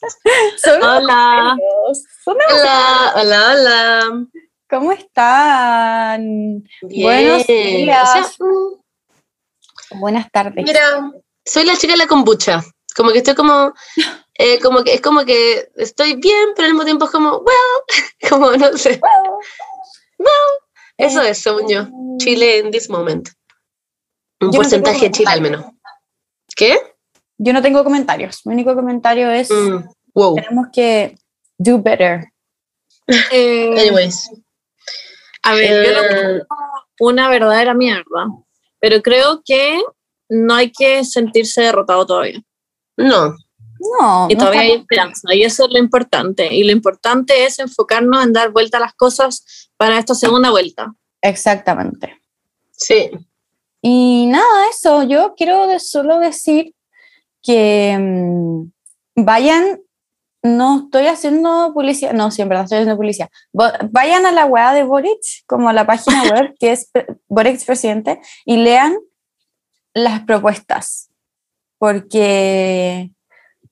hola. Hola, hola, hola. ¿Cómo están? Bien. Buenos días. O sea, mm, Buenas tardes. mira, soy la chica de la kombucha. Como que estoy como, eh, como que es como que estoy bien, pero al mismo tiempo es como, well, como no sé. Eso es, según yo. Chile en this moment. Un Yo porcentaje de Chile al menos. ¿Qué? Yo no tengo comentarios. Mi único comentario es Mm, wow. tenemos que do better. Eh, Anyways. a ver, yo lo Eh, una verdadera mierda, pero creo que no hay que sentirse derrotado todavía. no, No, Y no todavía hay esperanza, y eso es lo importante. Y lo importante es enfocarnos en dar vuelta a las cosas para esta segunda vuelta. Exactamente. sí. Y nada, eso, yo quiero de- solo decir que mm, vayan, no estoy haciendo publicidad, no, sí, en verdad estoy haciendo publicidad. Vayan a la web de Boric, como a la página web que es Boric Presidente, y lean las propuestas, porque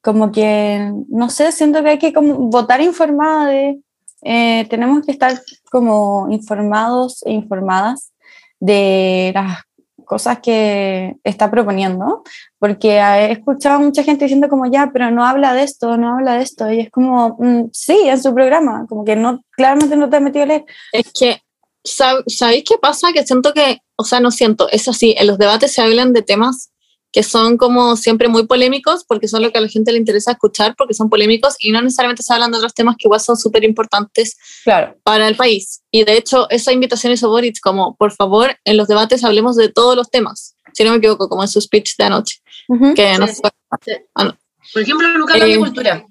como que, no sé, siento que hay que como votar informada de, eh, tenemos que estar como informados e informadas de las cosas que está proponiendo, porque he escuchado a mucha gente diciendo como ya, pero no habla de esto, no habla de esto, y es como, mm, sí, en su programa, como que no, claramente no te ha metido a leer. Es que, sab- ¿sabéis qué pasa? Que siento que, o sea, no siento, es así, en los debates se hablan de temas que son como siempre muy polémicos, porque son lo que a la gente le interesa escuchar, porque son polémicos, y no necesariamente se hablan de otros temas que igual son súper importantes Claro, para el país. Y de hecho, esa invitación hizo Boric como, por favor, en los debates hablemos de todos los temas, si no me equivoco, como en su speech de anoche, Ujú. que no Sí. fue- Por ejemplo, nunca Eh, de cultura.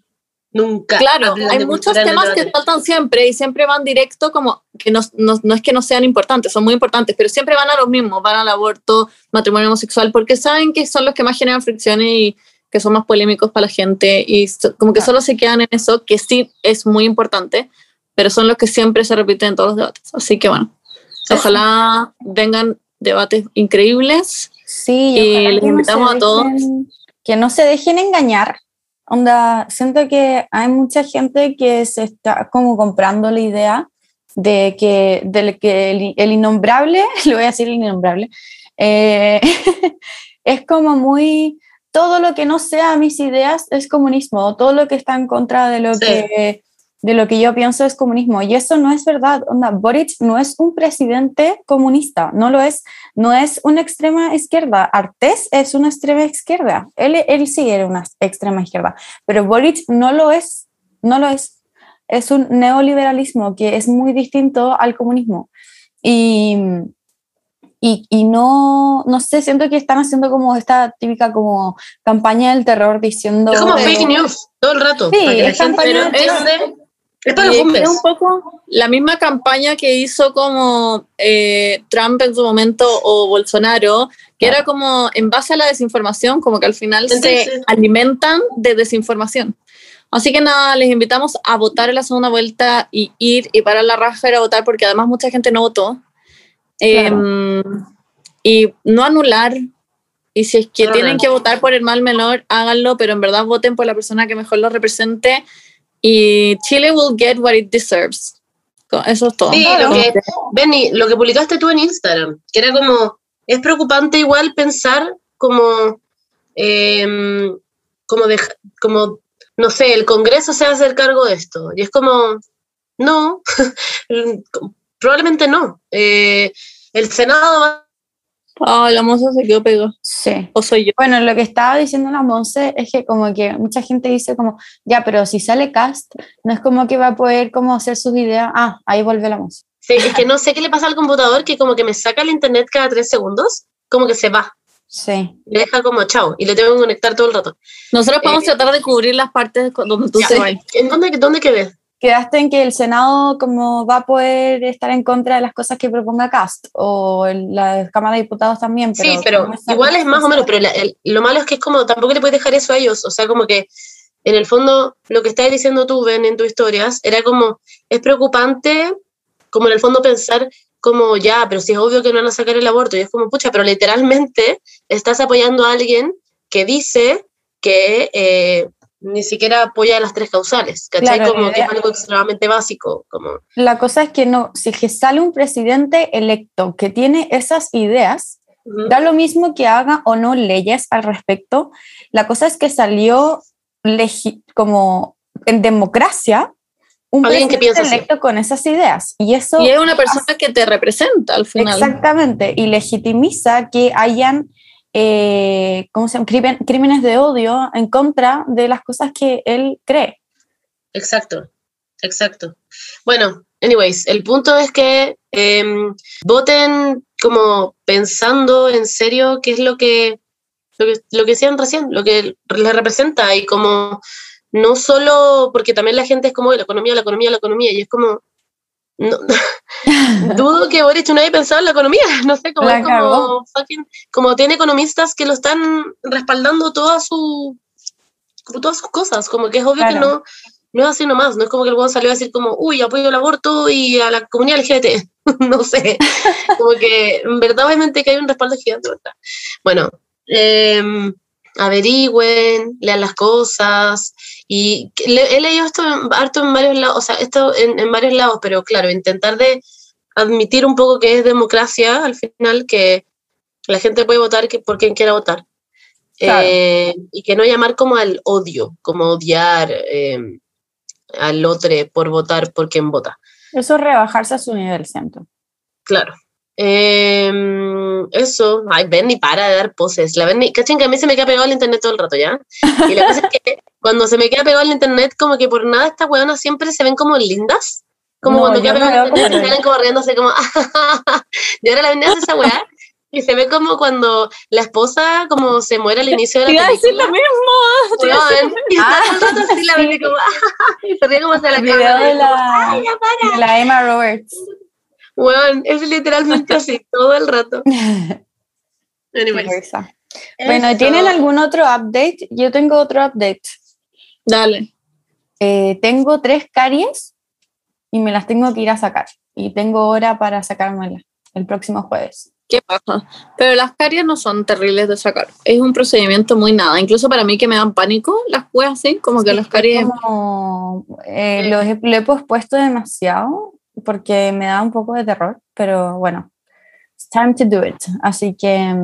Nunca. Claro, hay muchos temas que faltan siempre y siempre van directo como que no, no, no es que no sean importantes, son muy importantes, pero siempre van a los mismos, van al aborto, matrimonio homosexual, porque saben que son los que más generan fricciones y que son más polémicos para la gente y so- como que Claro. solo se quedan en eso, que sí es muy importante, pero son los que siempre se repiten en todos los debates. Así que bueno, ojalá vengan debates increíbles. Sí, Y les no invitamos a todos. dejen- Que no se dejen engañar. Onda, siento que hay mucha gente que se está como comprando la idea de que, de que el, el innombrable, le voy a decir el innombrable, eh, es como muy, todo lo que no sea mis ideas es comunismo, todo lo que está en contra de lo, Sí. que, de lo que yo pienso es comunismo. Y eso no es verdad. Onda, Boric no es un presidente comunista, no lo es no es una extrema izquierda. Artés es una extrema izquierda. Él, él sí era una extrema izquierda, pero Boric no lo es. No lo es. Es un neoliberalismo que es muy distinto al comunismo. Y, y, y no, no sé, siento que están haciendo como esta típica como campaña del terror diciendo... Es como fake news todo el rato. Sí, es campaña no de- entiende. Es para los hombres. es un poco la misma campaña que hizo como eh, Trump en su momento o Bolsonaro, que Claro. era como en base a la desinformación, como que al final se alimentan de desinformación. Así que nada, les invitamos a votar en la segunda vuelta y ir y parar la raja a votar, porque además mucha gente no votó. Em, y no anular. Y si es que No tienen que votar por el mal menor, háganlo, pero en verdad voten por la persona que mejor lo represente. Y Chile will get what it deserves. Eso es todo. Sí, lo que, Benny, lo que publicaste tú en Instagram, que era como, es preocupante igual pensar como, em, como, deja- como, no sé, el Congreso se va a hacer cargo de esto. Y es como, no, probablemente no. Eh, el Senado va Ah, la moza se quedó pegada. Sí. O soy yo. Bueno, lo que estaba diciendo la Monse es que como que mucha gente dice como, ya, pero si sale cast, no es como que va a poder como hacer sus ideas. Ah, ahí vuelve la Monse. Sí, es que no sé qué le pasa al computador que como que me saca el internet cada tres segundos, como que se va, Sí. me deja como chao y le tengo que conectar todo el rato. Nosotros podemos Eh, tratar de cubrir las partes donde tú Ya, vas. ¿En dónde, dónde quedé? Quedaste en que el Senado como va a poder estar en contra de las cosas que proponga Cast o el- la Cámara de Diputados también. Pero sí, pero igual es más o menos, pero la- el- lo malo es que es como, tampoco le puedes dejar eso a ellos, o sea, como que en el fondo lo que estás diciendo tú, Ben, en tus historias, era como, es preocupante, como en el fondo pensar como, ya, pero si es obvio que no van a sacar el aborto, y es como, pucha, pero literalmente estás apoyando a alguien que dice que, eh, ni siquiera apoya las tres causales, ¿cachai? Claro, como que es algo extremadamente básico, como, La cosa es que no, si que sale un presidente electo que tiene esas ideas, da lo mismo que haga o no leyes al respecto. La cosa es que salió legi- como en democracia un Alguien que presidente así. electo con esas ideas. Y eso Y es una persona que te representa al final. exactamente, y legitimiza que hayan eh, ¿cómo se llama? Crímenes de odio en contra de las cosas que él cree. Exacto, exacto. Bueno, anyways, el punto es que em, voten como pensando en serio qué es lo que, lo que, lo que decían recién, lo que les representa y como no solo porque también la gente es como la economía, la economía, la economía y es como no, dudo que Boric no haya pensado en la economía, no sé, como, es como, fucking- como tiene economistas que lo están respaldando toda su, todas sus cosas, como que es obvio que Claro. no, no es así nomás, no es como que el salió a decir como, uy, apoyo el aborto y a la comunidad LGBT, no sé, como que en verdad obviamente que hay un respaldo gigante, ¿verdad? Bueno, em, averigüen, lean las cosas, y le- he leído esto en- harto en varios lados, o sea, esto en, en varios lados, pero claro, intentar de admitir un poco que es democracia al final, que la gente puede votar que, por quien quiera votar. Claro. Eh, y que no llamar como al odio, como odiar eh, al otro por votar por quien vota. Eso es rebajarse a su nivel, siento. Claro. Eh, eso, ay, Bernie, para de dar poses. La Bernie, cachen que a mí se me queda pegado el internet todo el rato, ¿ya? Y la cosa es que cuando se me queda pegado el internet, como que por nada estas weonas siempre se ven como lindas. Como No, cuando queda no pegado el internet, se salen como riéndose como, y ahora la Bernie hace esa weá. Y se ve como cuando la esposa como se muere al inicio de la iba a decir película. lo mismo. te iba a decir Weón, y está todo el rato así la sí. Bernie como, y se ríe como hacia la cámara. de la, "Ay, ya para". de la Emma Roberts. Weón, es literalmente así, todo el rato. Anyways. Bueno. ¿tienen algún otro update? Yo tengo otro update. Dale. Eh, tengo tres caries y me las tengo que ir a sacar. Y tengo hora para sacármelas el próximo jueves. ¿Qué pasa? Pero las caries no son terribles de sacar. Es un procedimiento muy nada. Incluso para mí que me dan pánico las weas así, como que Sí, las caries. como, eh, lo, he, lo he pospuesto demasiado porque me da un poco de terror, pero bueno, it's time to do it. Así que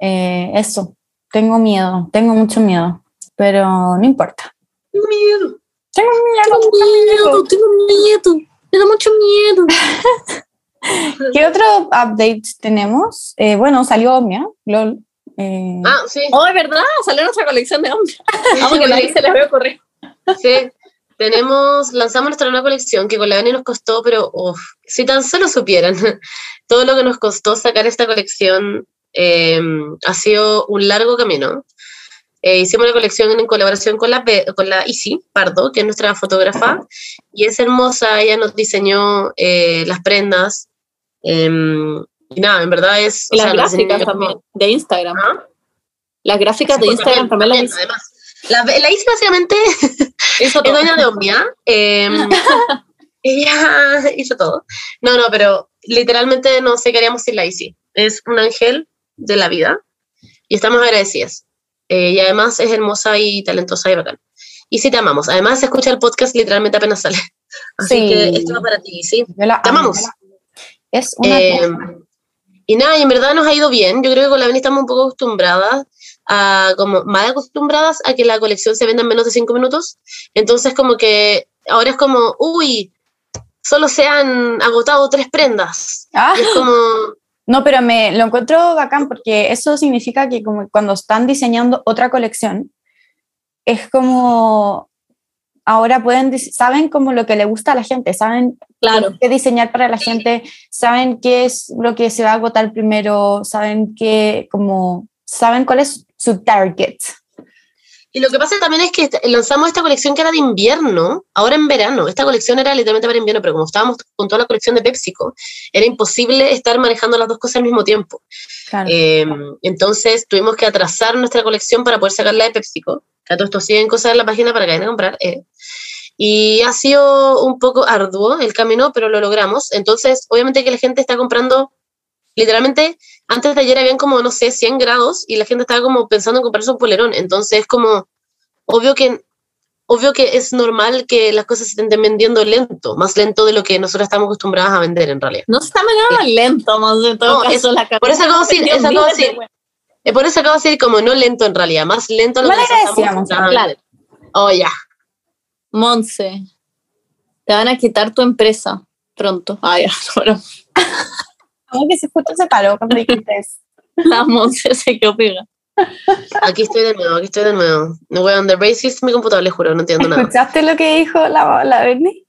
eh, eso, tengo miedo, tengo mucho miedo, pero no importa. Tengo miedo. Tengo miedo, Tengo miedo, miedo. tengo miedo. Me da mucho miedo. ¿Qué otro update tenemos? Eh, bueno, salió Omnia, LOL. eh, Ah, sí. Oh, es verdad, salió nuestra colección de hombres. Vamos que nadie se les ve ocurrir. Sí. Tenemos, lanzamos nuestra nueva colección que con la Beni nos costó, pero uf, si tan solo supieran todo lo que nos costó sacar esta colección, eh, ha sido un largo camino. Eh, hicimos la colección en colaboración con la, con la Isi Pardo, que es nuestra fotógrafa, y es hermosa, ella nos diseñó eh, las prendas. eh, y nada, en verdad es... Y las sea, gráficas también, de Instagram. ¿Ah? Las gráficas de Instagram también las hizo. además. La, la Isi básicamente es dueña de Omnia. eh, ella hizo todo. No, no, pero literalmente no sé qué haríamos sin la Isi. Es un ángel de la vida y estamos agradecidas. Eh, y además es hermosa y talentosa y bacán. Y sí te amamos. Además se escucha el podcast literalmente apenas sale. Así Sí. que esto va para ti, sí. Te amo, amamos. Es una Eh, y nada, y en verdad nos ha ido bien. Yo creo que con la Beni estamos un poco acostumbradas a, como mal acostumbradas a que la colección se venda en menos de cinco minutos. Entonces, como que ahora es como, uy, solo se han agotado tres prendas. Ah, es como, no, pero me lo encuentro bacán porque eso significa que como cuando están diseñando otra colección, es como ahora pueden, saben como lo que le gusta a la gente, saben Claro. qué diseñar para la gente, saben qué es lo que se va a agotar primero, saben qué, como, saben cuál es su target. Y lo que pasa también es que lanzamos esta colección que era de invierno, ahora en verano. Esta colección era literalmente para invierno, pero como estábamos con toda la colección de PepsiCo, era imposible estar manejando las dos cosas al mismo tiempo. Claro. Eh, entonces tuvimos que atrasar nuestra colección para poder sacarla de PepsiCo. Que a todo esto siguen cosas en la página para que vayan a comprar. eh. Y ha sido un poco arduo el camino, pero lo logramos. Entonces, obviamente que la gente está comprando, literalmente, antes de ayer habían como, no sé, 100 grados y la gente estaba como pensando en comprarse un polerón. Entonces, como, obvio que, obvio que es normal que las cosas se estén vendiendo lento, más lento de lo que nosotros estamos acostumbrados a vender en realidad. No se está vendiendo lento, más de todo No, caso, eso- la por eso acabo de decir, eso acabo de decir. güey. Eh, por eso acabo de decir como no lento en realidad, más lento de lo que nosotros estamos vender. Oh, ya. Monse, te van a quitar tu empresa pronto. Ay, ahora Como que se justo se paró cuando dijiste eso. la Monse se quedó pega. Aquí estoy de nuevo, aquí estoy de nuevo. No voy a under racist mi computador, les juro, no entiendo nada. ¿Escuchaste lo que dijo la, la Berni?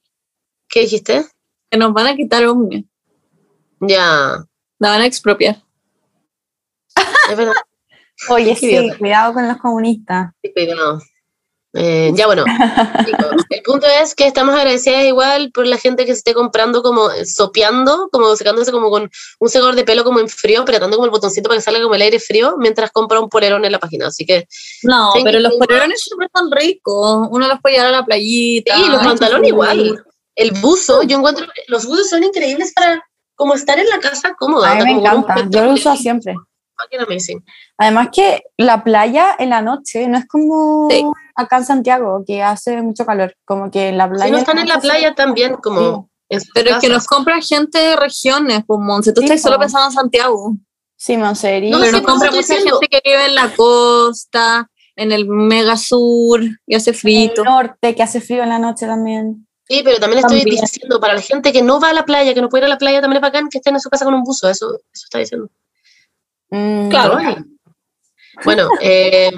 ¿Qué dijiste? Que nos van a quitar Omnia. Ya, La van a expropiar. es verdad. Oye, sí, cuidado con los comunistas. Sí, cuidado. Eh, ya bueno, chicos, el punto es que estamos agradecidas igual por la gente que se esté comprando como eh, sopeando, como secándose como con un secador de pelo como en frío, apretando como el botoncito para que salga como el aire frío mientras compra un polerón en la página. Así que No, pero los polerones siempre están ricos. Uno los puede llevar a la playita. sí, los pantalones igual. El buzo, yo encuentro los buzos son increíbles para como estar en la casa cómoda. A mí me encanta, yo lo uso fucking amazing. Además que la playa en la noche no es como Sí. acá en Santiago, que hace mucho calor, como que la playa... Si no están en la playa se- también, como en sus Pero es que casas. nos compra gente de regiones, pues Monse. Tú Sí, estás solo pensando en Santiago. Sí, Monserí. No, pero sí, nos por compra mucha estoy diciendo. gente que vive en la costa, en el mega sur, y hace en frito. el norte, que hace frío en la noche también. Sí, pero también estoy También. diciendo para la gente que no va a la playa, que no puede ir a la playa, también es bacán que estén en su casa con un buzo. Eso, eso está diciendo. Mm, Claro. Bueno, eh,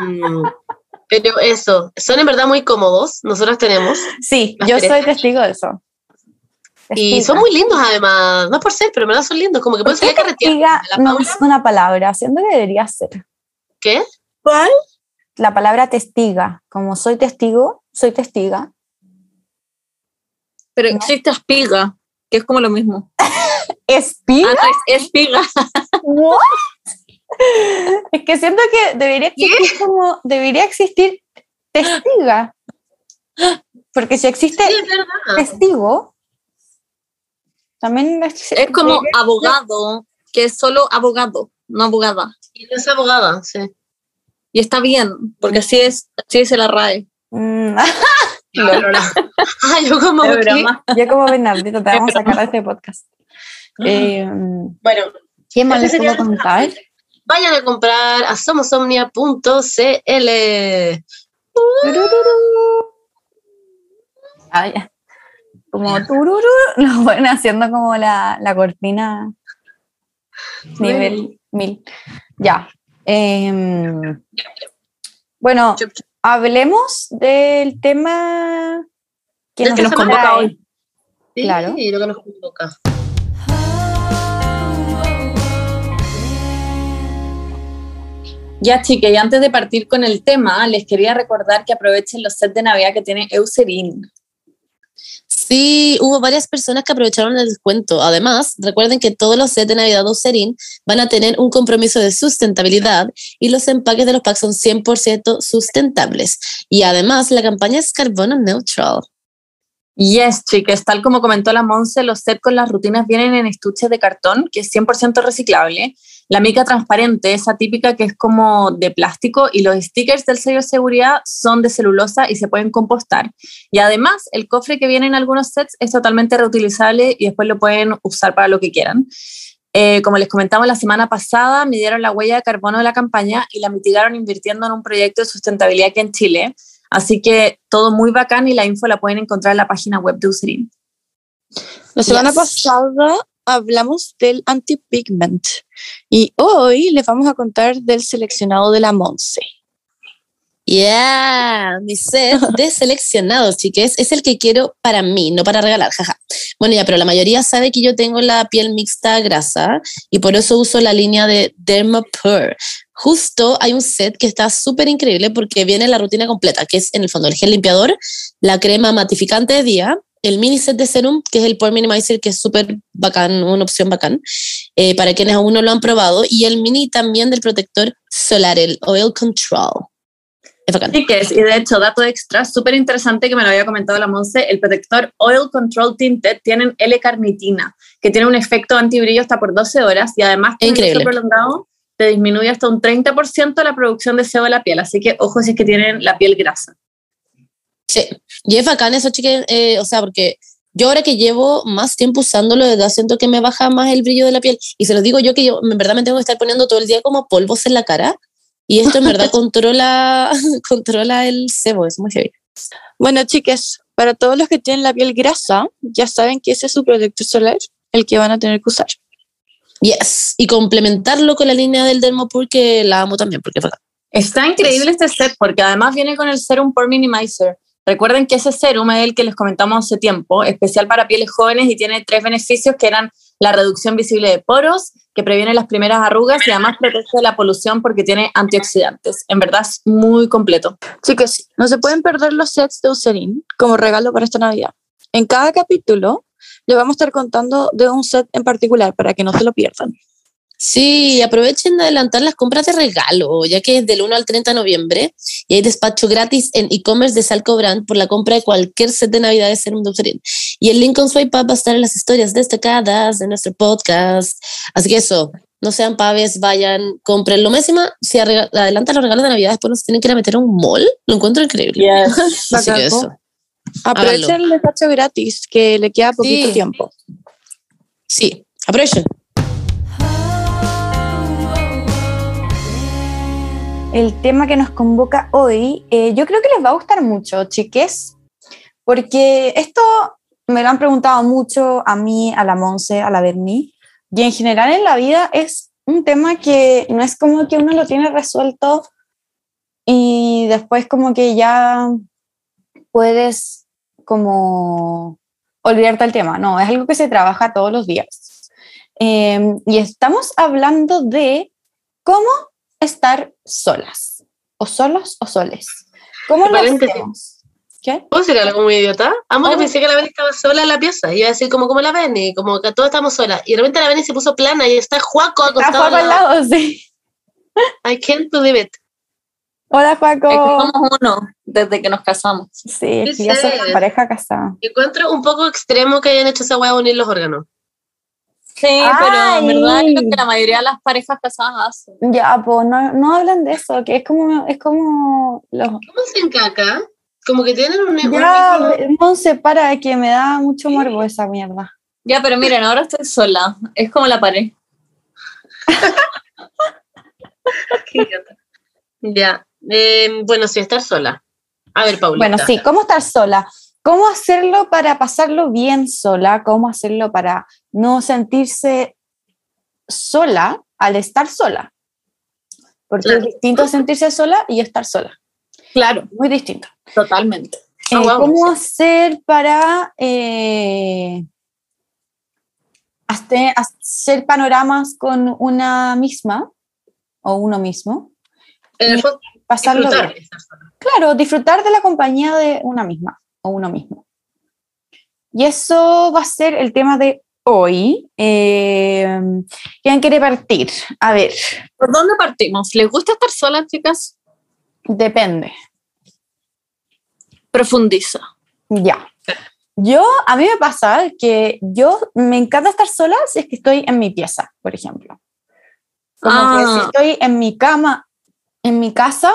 pero eso, son en verdad muy cómodos. Nosotras tenemos. Sí, yo soy testigo de eso. Y son muy lindos además. No es por ser, pero en verdad son lindos. Como que ¿Por pueden salir a no es una palabra? Siento que debería ser. ¿Qué? ¿Cuál? La palabra testiga. Como soy testigo, soy testiga. Pero existe espiga, que es como lo mismo. ¿Espiga? Ah, no, es espiga. What? Es que siento que debería existir como debería existir testiga. Porque si existe Sí, es testigo, también es, Es como abogado, que es solo abogado, no abogada. Y no es abogada, sí. Y está bien, porque así es, así dice la RAE. Mm, Ah, yo como Es ya como Bernardito, te vamos a sacar de este podcast. Eh, Bueno, ¿Qué más les puedo contar? vayan a comprar a somosomnia.cl. Ah, ya. Como tururú, lo van haciendo como la, la cortina nivel mil. Ya. Em, bueno, hablemos del tema que nos, que nos convoca hoy. Sí, Claro. lo que nos convoca. Ya, chicas, y antes de partir con el tema, les quería recordar que aprovechen los sets de Navidad que tiene Eucerin. Sí, hubo varias personas que aprovecharon el descuento. Además, recuerden que todos los sets de Navidad de Eucerin van a tener un compromiso de sustentabilidad y los empaques de los packs son 100% sustentables. Y además, la campaña es carbono neutral. Yes, chicas, tal como comentó la Monse, los sets con las rutinas vienen en estuches de cartón, que es 100% reciclable. La mica transparente, esa típica que es como de plástico, y los stickers del sello de seguridad son de celulosa y se pueden compostar. Y además, el cofre que viene en algunos sets es totalmente reutilizable y después lo pueden usar para lo que quieran. Eh, como les comentamos la semana pasada, midieron la huella de carbono de la campaña y la mitigaron invirtiendo en un proyecto de sustentabilidad aquí en Chile. Así que todo muy bacán y la info la pueden encontrar en la página web de Userin. La semana Yes. pasada hablamos del antipigment y hoy les vamos a contar del seleccionado de la Monse. Yeah, mi set de seleccionados, chiques, es el que quiero para mí, no para regalar, jaja. Bueno, ya, pero la mayoría sabe que yo tengo la piel mixta grasa y por eso uso la línea de Dermapur. Justo hay un set que está súper increíble porque viene la rutina completa, que es en el fondo el gel limpiador, la crema matificante de día, el mini set de serum, que es el Pore Minimizer, que es súper bacán, una opción bacán, eh, para quienes aún no lo han probado, y el mini también del protector solar, el Oil Control. Es bacán. Sí, que es, y de hecho, dato extra, súper interesante que me lo había comentado la Monse, el protector Oil Control Tinted tienen L-carnitina, que tiene un efecto antibrillo hasta por 12 horas y además Increíble. prolongado te disminuye hasta un 30% la producción de sebo de la piel, así que ojo si es que tienen la piel grasa. Sí, y es bacán eso, chique, eh, o sea, porque yo ahora que llevo más tiempo usándolo, de verdad siento que me baja más el brillo de la piel. Y se lo digo yo que yo en verdad me tengo que estar poniendo todo el día como polvos en la cara. Y esto en verdad controla, controla el sebo, es muy heavy. Bueno, chicas, para todos los que tienen la piel grasa, ya saben que ese es su protector solar, el que van a tener que usar. Yes, y complementarlo con la línea del Dermopur que la amo también, porque es bacán. Está increíble este set porque además viene con el Serum Pore Minimizer. Recuerden que ese serum es el que les comentamos hace tiempo, especial para pieles jóvenes y tiene tres beneficios que eran la reducción visible de poros, que previene las primeras arrugas y además protege de la polución porque tiene antioxidantes. En verdad es muy completo. Chicos, no se pueden perder los sets de Eucerin como regalo para esta Navidad. En cada capítulo les vamos a estar contando de un set en particular para que no se lo pierdan. Sí, aprovechen de adelantar las compras de regalo, ya que es del 1 al 30 de noviembre y hay despacho gratis en e-commerce de Salco Brand por la compra de cualquier set de Navidad de Serum Eucerin. Y el link con Swipe Up va a estar en las historias destacadas de nuestro podcast. Así que eso, no sean paves, vayan, compren. Lo máximo, si adelantan los regalos de Navidad, después no se tienen que ir a meter a un mall. Lo encuentro increíble. Así que eso. Aprovechen el despacho gratis, que le queda poquito Sí. tiempo. Sí, aprovechen. El tema que nos convoca hoy, eh, yo creo que les va a gustar mucho, chiques, porque esto me lo han preguntado mucho a mí, a la Monse, a la Berni, y en general en la vida es un tema que no es como que uno lo tiene resuelto y después como que ya puedes como olvidarte del tema, no, es algo que se trabaja todos los días. Eh, y estamos hablando de cómo estar solas, o solos o soles. ¿Cómo lo hacemos? ¿Qué? ¿Puedo decir algo muy idiota? Amo que Oh. pensé que la Beni estaba sola en la pieza. Iba a decir como, como la Beni, como que todos estamos solas. Y de repente la Beni se puso plana y está Juaco acostado Juaco al lado, sí. I can't believe it. Hola, que Juaco. somos uno desde que nos casamos. Sí, que ya una pareja casada. Encuentro un poco extremo que hayan hecho esa hueá de unir los órganos. Sí, pero en verdad es lo que la mayoría de las parejas casadas hacen. Ya, pues no, no hablan de eso, que es como, es como los... ¿Cómo hacen caca? Como que tienen un, Ya, Monse, para, que me da mucho morbo esa mierda. Ya, pero miren, ahora estoy sola. Es como la pared. Qué idiota. Ya. Eh, bueno, sí, estar sola. A ver, Paulita. Bueno, sí, ¿cómo estar sola? ¿Cómo hacerlo para pasarlo bien sola? ¿Cómo hacerlo para no sentirse sola al estar sola? Porque Claro. es distinto sentirse sola y estar sola. Claro, Muy distinto. totalmente. Ah, Eh, guau. ¿Cómo hacer para eh, hacer panoramas con una misma o uno mismo? En el fondo, Pasarlo disfrutar bien. Claro, disfrutar de la compañía de una misma uno mismo. Y eso va a ser el tema de hoy. Eh, ¿Quién quiere partir? A ver, ¿Por dónde partimos? ¿Les gusta estar solas, chicas? depende. Profundiza. Ya. Yo, a mí me pasa que yo me encanta estar sola si es que estoy en mi pieza, por ejemplo. Como que si Ah. estoy en mi cama, en mi casa,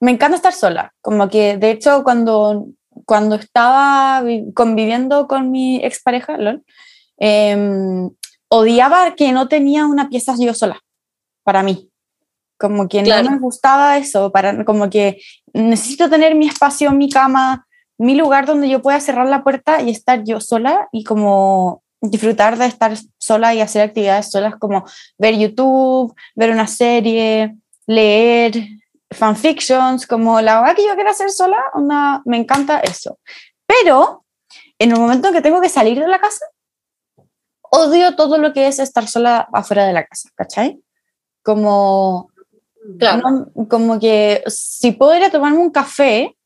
me encanta estar sola. Como que, de hecho, cuando, cuando estaba vi- conviviendo con mi expareja, LOL, em, odiaba que no tenía una pieza yo sola, para mí. Como que Claro. no me gustaba eso, para, como que necesito tener mi espacio, mi cama, mi lugar donde yo pueda cerrar la puerta y estar yo sola y como disfrutar de estar sola y hacer actividades solas como ver YouTube, ver una serie, leer fanfictions, como la verdad que yo quiero hacer sola, onda, me encanta eso. Pero en el momento en que tengo que salir de la casa, odio todo lo que es estar sola afuera de la casa, ¿cachai? Como Claro. no, como que si puedo ir a tomarme un café,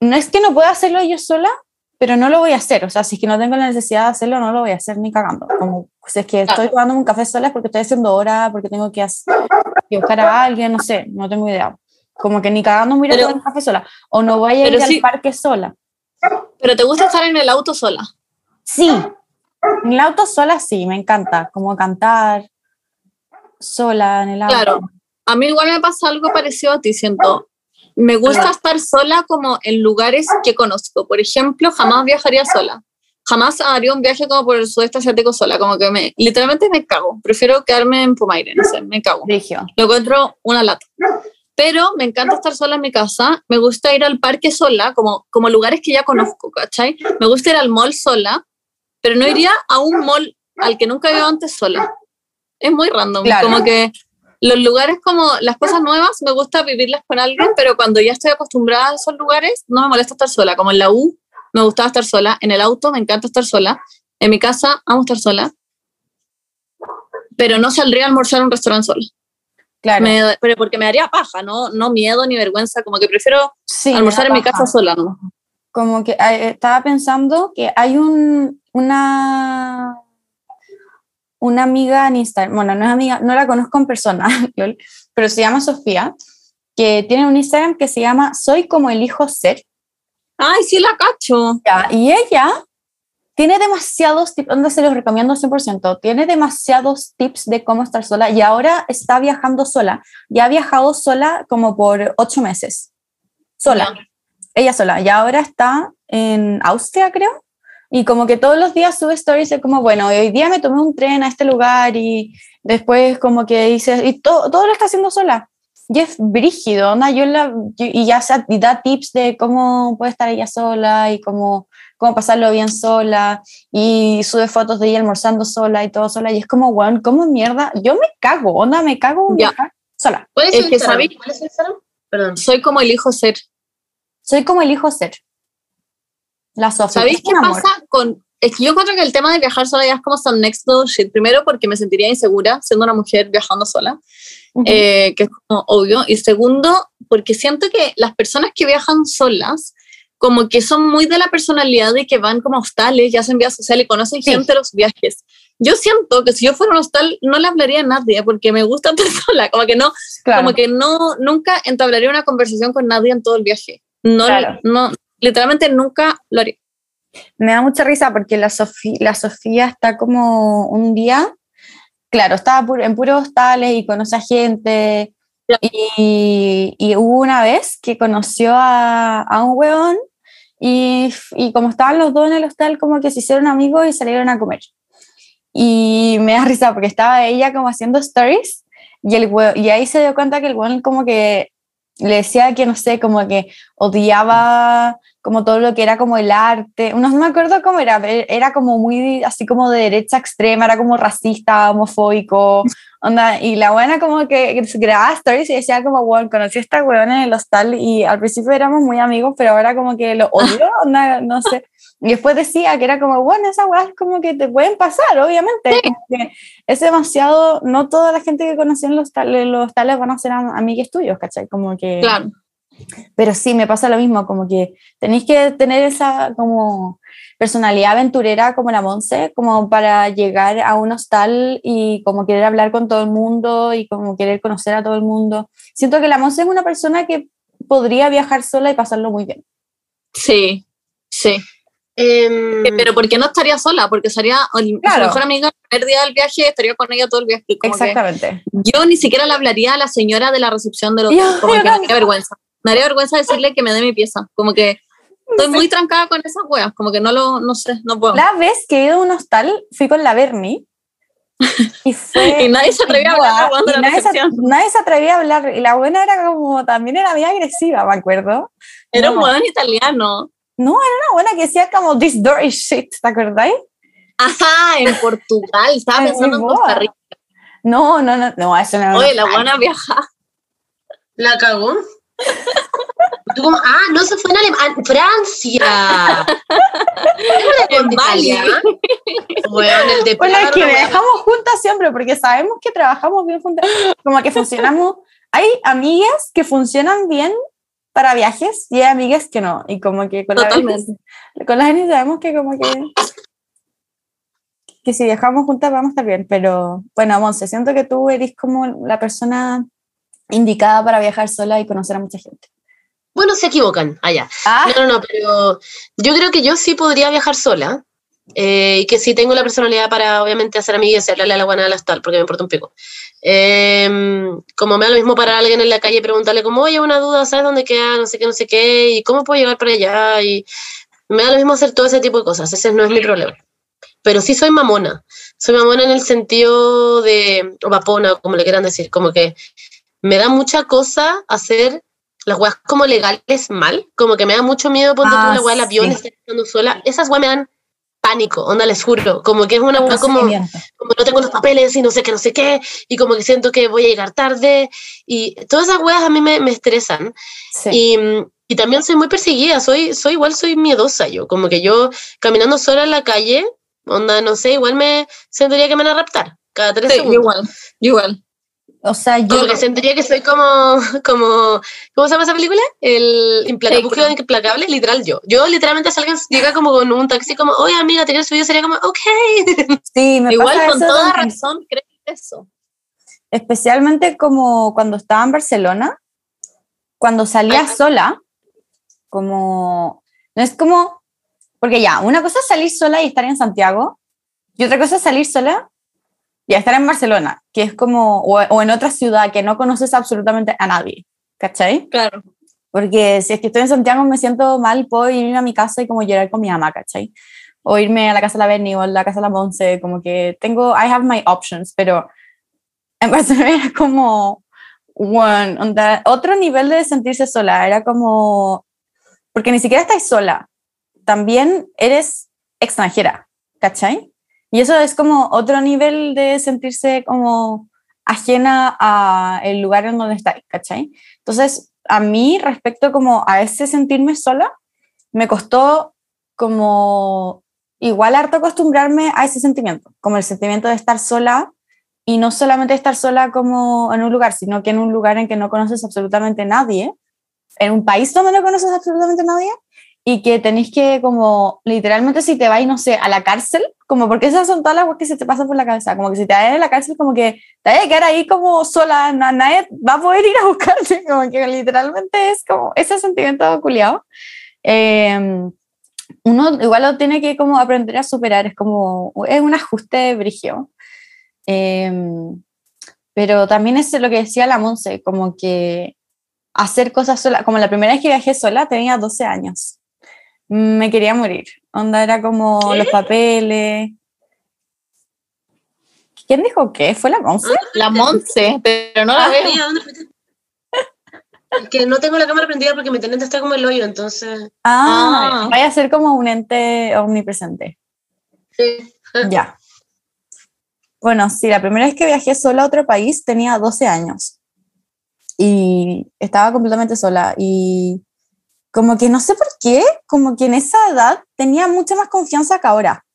no es que no pueda hacerlo yo sola, pero no lo voy a hacer. O sea, si es que no tengo la necesidad de hacerlo, no lo voy a hacer ni cagando. Como si es que estoy tomándome un café sola es porque estoy haciendo hora, porque tengo que, hacer, que buscar a alguien, no sé, no tengo idea. Como que ni cagando voy a tomar un café sola. O no voy a ir sí- al parque sola. Pero te gusta estar en el auto sola. Sí, en el auto sola sí, me encanta. Como cantar sola en el auto. Claro. A mí igual me pasa algo parecido a ti, siento. me gusta estar sola como en lugares que conozco. Por ejemplo, jamás viajaría sola. Jamás haría un viaje como por el sudeste asiático sola, como que me, literalmente me cago. Prefiero quedarme en Pumaire, no sé, me cago. Regio. Lo encuentro una lata. Pero me encanta estar sola en mi casa. Me gusta ir al parque sola, como, como lugares que ya conozco, ¿cachai? Me gusta ir al mall sola, pero no iría a un mall al que nunca he ido antes sola. Es muy random. Claro. Como que los lugares como las cosas nuevas me gusta vivirlas con alguien, pero cuando ya estoy acostumbrada a esos lugares no me molesta estar sola. Como en la U me gustaba estar sola, en el auto me encanta estar sola, en mi casa amo estar sola, pero no saldría a almorzar a un restaurante sola. Claro. Me- pero porque me daría paja, ¿no? No miedo ni vergüenza, como que prefiero Sí, almorzar en mi casa sola, ¿no? como que estaba pensando que hay un, una, una amiga en Instagram, bueno, no es amiga, no la conozco en persona, pero se llama Sofía, que tiene un Instagram que se llama Soy como elijo ser, Ay, sí la cacho. ya, y ella tiene demasiados tips, donde se los recomiendo 100%, tiene demasiados tips de cómo estar sola y ahora está viajando sola, ya ha viajado sola como por ocho meses, sola. Ella sola, y ahora está en Austria, creo, y como que todos los días sube stories de como, bueno, hoy día me tomé un tren a este lugar y después como que dice, y todo, todo lo está haciendo sola. Y es brígido, ¿no? Yo la, yo- y ya y da tips de cómo puede estar ella sola y cómo, cómo pasarlo bien sola, y sube fotos de ella almorzando sola y todo sola, y es como, bueno, ¿cómo mierda? Yo me cago, onda, me cago en Ya. viajar sola. ¿Cuál es. Perdón. Soy como elijo ser. Soy como elijo ser. La Sofía. ¿Sabéis qué amor. pasa con.? Es que yo encuentro que el tema de viajar sola ya es como some next level shit. Primero, porque me sentiría insegura siendo una mujer viajando sola, Ujú. eh, que es como obvio. Y segundo, porque siento que las personas que viajan solas, como que son muy de la personalidad de que van como hostales y hacen viajes sociales y conocen Sí. gente a los viajes. Yo siento que si yo fuera un hostal no le hablaría a nadie porque me gusta estar sola, como que no, Claro. como que no, nunca entablaría una conversación con nadie en todo el viaje. No, Claro. no, literalmente nunca lo haría. Me da mucha risa porque la, Sofía, la Sofía está como un día, claro, estaba pu- en puros hostales y conoce a gente. Y, y hubo una vez que conoció a, a un weón y, y como estaban los dos en el hostal, como que se hicieron amigos y salieron a comer. Y me da risa porque estaba ella como haciendo stories y, el we- y ahí se dio cuenta que el weón como que le decía que, no sé, como que odiaba como todo lo que era como el arte, no me acuerdo cómo era, era como muy así como de derecha extrema, era como racista, homofóbico, onda, y la buena como que, grababa stories y decía como, bueno, conocí a esta weona en el hostal y al principio éramos muy amigos, pero ahora como que lo odio, onda, no sé, y después decía que era como, bueno, esas weas como que te pueden pasar, obviamente, que es demasiado, no toda la gente que conocí en los hostales, los hostales van a ser am- amigues tuyos, ¿cachai? Como que... Claro. Pero sí, me pasa lo mismo, como que tenéis que tener esa como personalidad aventurera como la Monse, como para llegar a un hostal y como querer hablar con todo el mundo y como querer conocer a todo el mundo. Siento que la Monse es una persona que podría viajar sola y pasarlo muy bien. Sí, sí. Em, Pero ¿por qué no estaría sola? Porque sería el- Claro. su mejor amiga el primer día del viaje, estaría con ella todo el viaje. como que Exactamente. yo ni siquiera le hablaría a la señora de la recepción del hotel, como que me también. daría vergüenza. Me daría vergüenza decirle que me dé mi pieza, como que estoy muy trancada con esas weas, como que no lo, no sé, no puedo. La vez que he ido a un hostal, fui con la Bernie y fue... Y nadie se atrevía a hablar la y nadie, se, nadie se atrevía a hablar. Y la buena era como, también era bien agresiva, me acuerdo. Era un weón italiano. No, era una buena que decía como, this door is shit, ¿te acordáis? Ajá, en Portugal, estaba pensando en. Costa Rica. No, no, no, no, eso no. Oye, la buena viaja. La cagó. Tú como, ah, no se fue en Alemania, Francia. ¿Es En. Italia? Bueno, el de Bueno, es que viajamos juntas siempre porque sabemos que trabajamos bien juntas, como que funcionamos. Hay amigas que funcionan bien para viajes y hay amigas que no. Y como que con la Totalmente. Jenny- con la Jenny sabemos que como que que si viajamos juntas vamos a estar bien, pero bueno, Monse, siento que tú eres como la persona indicada para viajar sola y conocer a mucha gente. Bueno, se equivocan allá. Ah, No, no, no, pero yo creo que yo sí podría viajar sola. eh, y que sí tengo la personalidad para, obviamente, hacer amigas y hablarle a la buena de la tal, porque me importa un pico. Em, como me da lo mismo para alguien en la calle preguntarle como, oye, una duda, ¿sabes dónde queda? No sé qué, no sé qué, y cómo puedo llegar para allá, y me da lo mismo hacer todo ese tipo de cosas, ese no es mi problema. Pero sí soy mamona, soy mamona en el sentido de, o papona, como le quieran decir, como que me da mucha cosa hacer las weas como legales mal, como que me da mucho miedo ponte Ah, la wea del avión, sí. estar estando sola, esas weas me dan pánico, onda les juro, como que es una wea como, no tengo los papeles y no sé qué, no sé qué, y como que siento que voy a llegar tarde, y todas esas weas a mí me, me estresan, Sí. y, y también soy muy perseguida, soy, soy igual, soy miedosa yo, como que yo caminando sola en la calle, onda, no sé, igual me sentiría que me van a raptar cada tres Sí, segundos. igual, yo igual. O sea, yo Como que sentiría que soy como, como, ¿cómo se llama esa película? El implacable, búsqueda implacable, literal yo. Yo literalmente si alguien llega como con un taxi como, oye amiga, te quieres subir, sería como, ok. sí, me Igual pasa con eso toda también. razón creo eso. especialmente como cuando estaba en Barcelona, cuando salía Ajá. sola, como, no es como, porque ya, una cosa es salir sola y estar en Santiago, y otra cosa es salir sola y estar en Barcelona, que es como, o, o en otra ciudad que no conoces absolutamente a nadie, ¿cachai? Claro. Porque si es que estoy en Santiago me siento mal, puedo irme a mi casa y como llorar con mi mamá, ¿cachai? O irme a la casa de la Berni o a la casa de la Monse, como que tengo, I have my options, pero en Barcelona era como, one, onda, otro nivel de sentirse sola, era como, porque ni siquiera estás sola, también eres extranjera, ¿cachai? Y eso es como otro nivel de sentirse como ajena a el lugar en donde estáis, ¿cachai? Entonces, a mí, respecto como a ese sentirme sola, me costó como igual harto acostumbrarme a ese sentimiento, como el sentimiento de estar sola y no solamente estar sola como en un lugar, sino que en un lugar en que no conoces absolutamente nadie, en un país donde no conoces absolutamente nadie y que tenéis que como literalmente si te vais, no sé, a la cárcel, como porque esas son todas las cosas que se te pasan por la cabeza, como que si te vas a la cárcel como que te vas a quedar ahí como sola, na- nadie va a poder ir a buscarte, como que literalmente es como ese sentimiento culiado. Eh, uno igual lo tiene que como aprender a superar, es como, es un ajuste brigio. Eh, pero también es lo que decía la Monse, como que hacer cosas sola, como la primera vez que viajé sola tenía 12 años. Me quería morir. Onda era como ¿Qué? los papeles. ¿Quién dijo qué? ¿Fue la Monse? La Monse, pero no la Ah, veo. que no tengo la cámara prendida porque mi internet está como el hoyo, entonces. Ah, Ah. vaya a ser como un ente omnipresente. Sí. Ya. Bueno, sí, la primera vez que viajé sola a otro país tenía 12 años y estaba completamente sola y como que no sé por qué, como que en esa edad tenía mucha más confianza que ahora.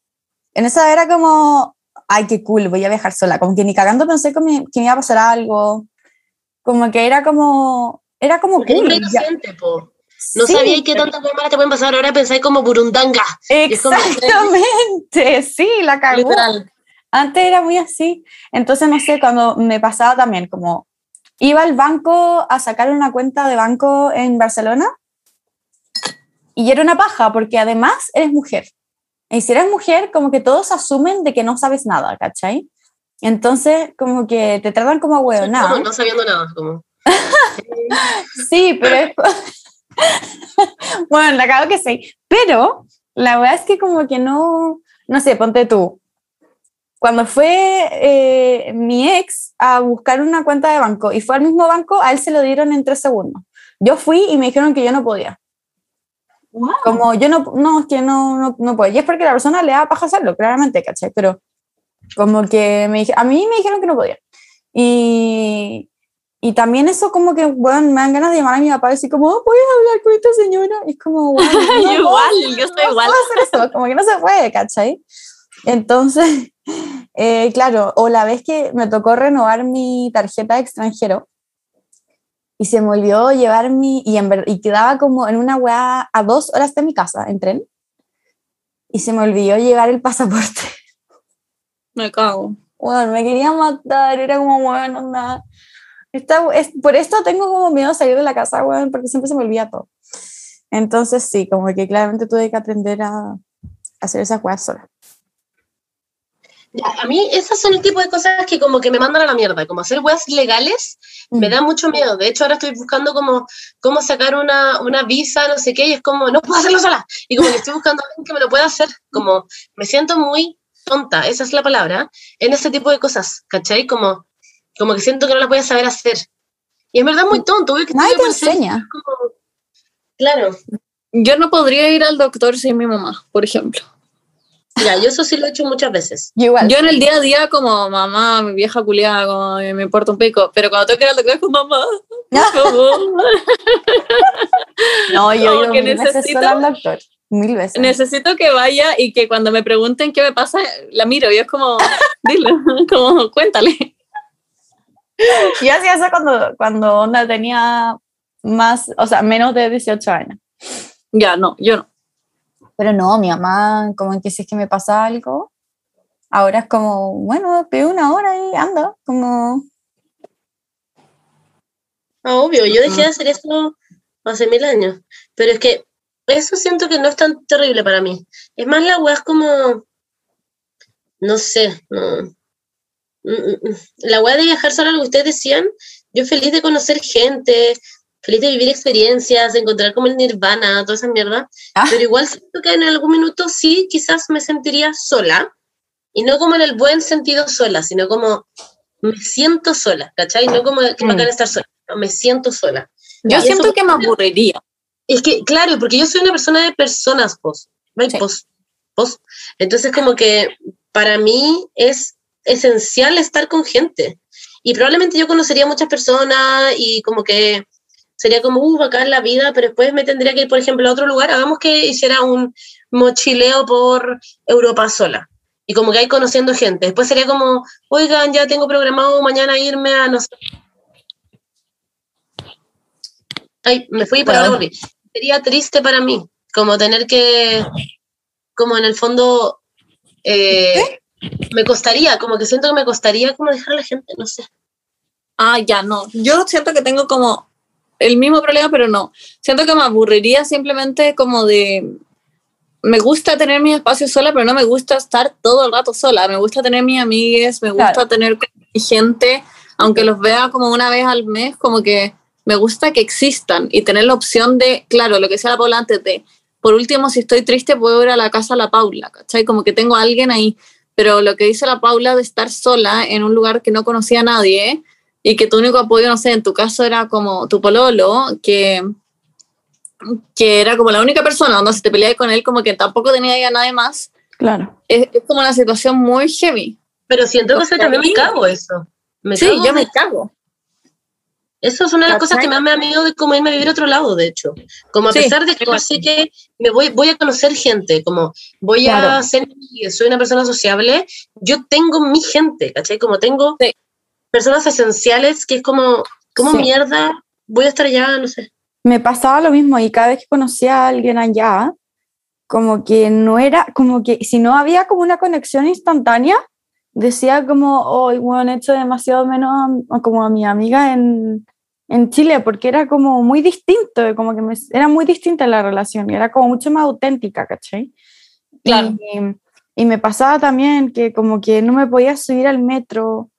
En esa edad era como, ay, qué cool, voy a viajar sola, como que ni cagando pensé que me, que me iba a pasar algo, como que era como, era como Porque cool. inocente, po. No Sí, sabía qué tantas cosas malas te pueden pasar. Ahora pensáis como burundanga. Exactamente, sí, la cagó. Literal. Antes era muy así. Entonces, no sé, cuando me pasaba también, como iba al banco a sacar una cuenta de banco en Barcelona y era una paja, porque además eres mujer. Y si eres mujer, como que todos asumen de que no sabes nada, ¿cachai? Entonces, como que te tratan como Como hueonada. no sabiendo nada. Como. Sí, pero es... bueno, la cago que sí. Pero la verdad es que como que no, no sé, ponte tú. Cuando fue eh, mi ex a buscar una cuenta de banco y fue al mismo banco, a él se lo dieron en tres segundos. Yo fui y me dijeron que yo no podía. Como yo no, no, es que no, no, no puedo. Y es porque la persona le da paja hacerlo, claramente, ¿cachai? Pero como que me a mí me dijeron que no podía. Y, y también eso como que, bueno, me dan ganas de llamar a mi papá y decir como, oh, ¿puedes hablar con esta señora? Y es como, bueno, no Yo igual, yo no igual. puedo hacer eso, como que no se puede, ¿cachai? Entonces, eh, claro, o la vez que me tocó renovar mi tarjeta de extranjero y se me olvidó llevar mi, y, en ver- y quedaba como en una weá a dos horas de mi casa, en tren, y se me olvidó llevar el pasaporte. Me cago. Bueno, me quería matar, era como, bueno, nada. Esta, es, por esto tengo como miedo a salir de la casa, weón, porque siempre se me olvida todo. Entonces sí, como que claramente tuve que aprender a, a hacer esas weas sola. Ya, a mí esas son el tipo de cosas que como que me mandan a la mierda, como hacer weas legales me Mm. da mucho miedo. De hecho, ahora estoy buscando como cómo sacar una, una visa, no sé qué, y es como, no puedo hacerlo sola. Y como que estoy buscando a alguien que me lo pueda hacer, como me siento muy tonta, esa es la palabra, en ese tipo de cosas, ¿cachai? Como, como que siento que no las voy a saber hacer. Y en verdad muy tonto, obvio que Nadie te enseña. como- Claro, Yo no podría ir al doctor sin mi mamá, por ejemplo. Ya, yo eso sí lo he hecho muchas veces. Yo igual. Yo en el día a día como mamá, mi vieja culiada, como me importa un pico, pero cuando tengo que ir al doctor es como mamá, favor. no, yo como que mil veces necesito- al doctor. Mil veces. Necesito que vaya y que cuando me pregunten qué me pasa, la miro y es como, dile, como cuéntale. Yo hacía eso cuando, cuando onda tenía más, o sea, menos de 18 años. Ya, no, yo no. Pero no, mi mamá, como que si es que me pasa algo, ahora es como, bueno, pide una hora y anda, como, Ah, obvio, yo dejé de hacer eso hace mil años, pero es que eso siento que no es tan terrible para mí. Es más, la weá es como, no sé, no. Mm, mm, mm. La weá de viajar sola, lo que ustedes decían, yo feliz de conocer gente, feliz de vivir experiencias, de encontrar como el nirvana, toda esa mierda, Ah. pero igual siento que en algún minuto sí, quizás me sentiría sola, y no como en el buen sentido sola, sino como me siento sola, ¿cachai? No como que Mm. bacán estar sola, no, me siento sola. Yo Y siento que me aburriría. Es que, claro, porque yo soy una persona de personas, pos. No hay Sí. pos. Pos. Entonces, como que para mí es esencial estar con gente. Y probablemente yo conocería muchas personas y como que sería como, uh, bacán la vida, pero después me tendría que ir, por ejemplo, a otro lugar. Hagamos que hiciera un mochileo por Europa sola. Y como que ahí conociendo gente. Después sería como, oigan, ya tengo programado mañana irme a no sé. Ay, me fui por ahora volví. Sería triste para mí, como tener que, como en el fondo, eh, me costaría, como que siento que me costaría como dejar a la gente, no sé. Ah, ya, no. Yo siento que tengo como el mismo problema, pero no. Siento que me aburriría simplemente como de... Me gusta tener mi espacio sola, pero no me gusta estar todo el rato sola. Me gusta tener mis amigues, me gusta Claro. tener mi gente, aunque los vea como una vez al mes, como que me gusta que existan y tener la opción de, claro, lo que decía la Paula antes de, por último, si estoy triste, puedo ir a la casa de la Paula, ¿cachai? Como que tengo a alguien ahí. Pero lo que dice la Paula de estar sola en un lugar que no conocía a nadie, y que tu único apoyo, no sé, en tu caso era como tu pololo, que, que era como la única persona, donde si te peleabas con él, como que tampoco tenía ya nadie más, claro. es, es como una situación muy heavy. Pero siento que O sea, eso también me cago eso. Me sí, cago yo me cago. Eso es una de las cosas que más me da miedo de cómo irme a vivir a otro lado, de hecho. Como a Sí, pesar de que sé que me voy, voy a conocer gente, como voy Claro. a ser, soy una persona sociable, yo tengo mi gente, ¿cachai? Como tengo Sí. Personas esenciales que es como, ¿cómo Sí. mierda voy a estar allá? No sé. Me pasaba lo mismo y cada vez que conocía a alguien allá, como que no era, como que si no había como una conexión instantánea, decía como, oh, bueno, he hecho demasiado menos a- como a mi amiga en, en Chile, porque era como muy distinto, como que me- era muy distinta la relación y era como mucho más auténtica, ¿cachai? Claro. Y, y me pasaba también que como que no me podía subir al metro,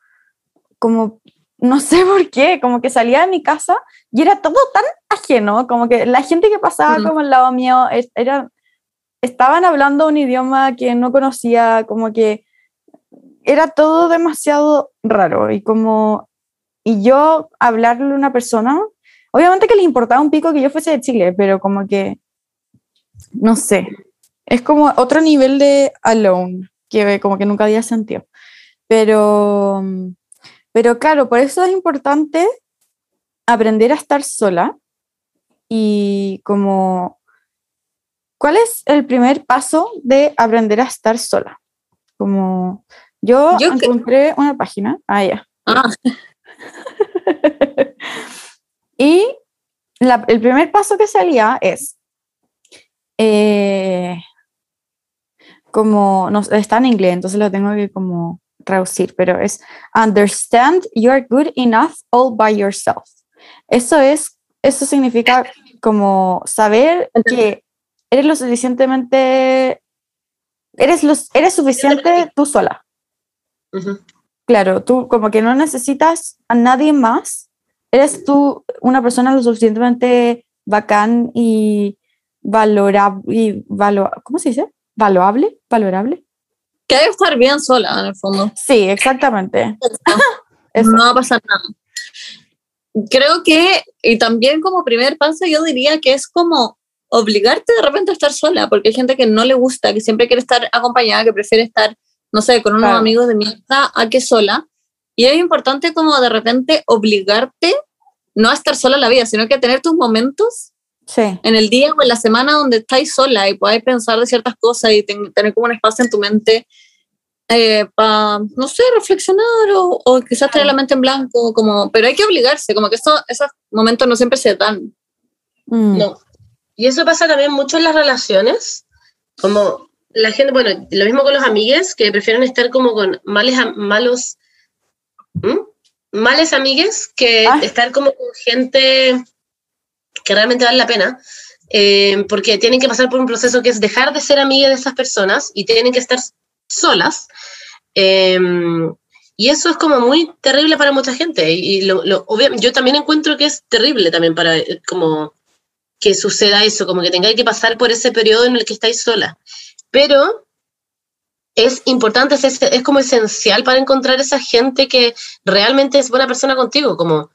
como, no sé por qué, como que salía de mi casa y era todo tan ajeno, como que la gente que pasaba Ujú. como al lado mío era, estaban hablando un idioma que no conocía, como que era todo demasiado raro y como, y yo hablarle a una persona, obviamente que les importaba un pico que yo fuese de Chile, pero como que, no sé, es como otro nivel de alone, que como que nunca había sentido. Pero, pero claro, por eso es importante aprender a estar sola y como, ¿cuál es el primer paso de aprender a estar sola? Como, yo, Yo que- encontré una página, ah, ya. Ah, y la- el primer paso que salía es eh, como, no, está en inglés, entonces lo tengo que como traducir, pero es understand you are good enough all by yourself. Eso es, eso significa como saber que eres lo suficientemente, eres, los, eres suficiente tú sola. Claro, tú como que no necesitas a nadie más. Eres tú una persona lo suficientemente bacán y valorable. Y valo ¿Cómo se dice? ¿Valorable? ¿Valorable? Que debe estar bien sola, en el fondo. Sí, exactamente. Eso. No va a pasar nada. Creo que, y también como primer paso, yo diría que es como obligarte de repente a estar sola, porque hay gente que no le gusta, que siempre quiere estar acompañada, que prefiere estar, no sé, con unos Claro. amigos de mierda a que sola. Y es importante como de repente obligarte no a estar sola en la vida, sino que a tener tus momentos Sí. en el día o en la semana donde estáis sola y podáis pensar de ciertas cosas y ten- tener como un espacio en tu mente para, no sé, reflexionar o, o quizás tener la mente en blanco, como, pero hay que obligarse, como que eso, esos momentos no siempre se dan. Mm. No. Y eso pasa también mucho en las relaciones. Como la gente, bueno, lo mismo con los amigues, que prefieren estar como con males, malos, males amigues que Ah. estar como con gente que realmente vale la pena. eh, porque tienen que pasar por un proceso que es dejar de ser amigas de esas personas y tienen que estar solas. eh, y eso es como muy terrible para mucha gente. Y, y lo, lo- yo también encuentro que es terrible también para eh, como que suceda eso, como que tengáis que pasar por ese periodo en el que estáis sola. Pero es importante, es, es como esencial para encontrar esa gente que realmente es buena persona contigo, como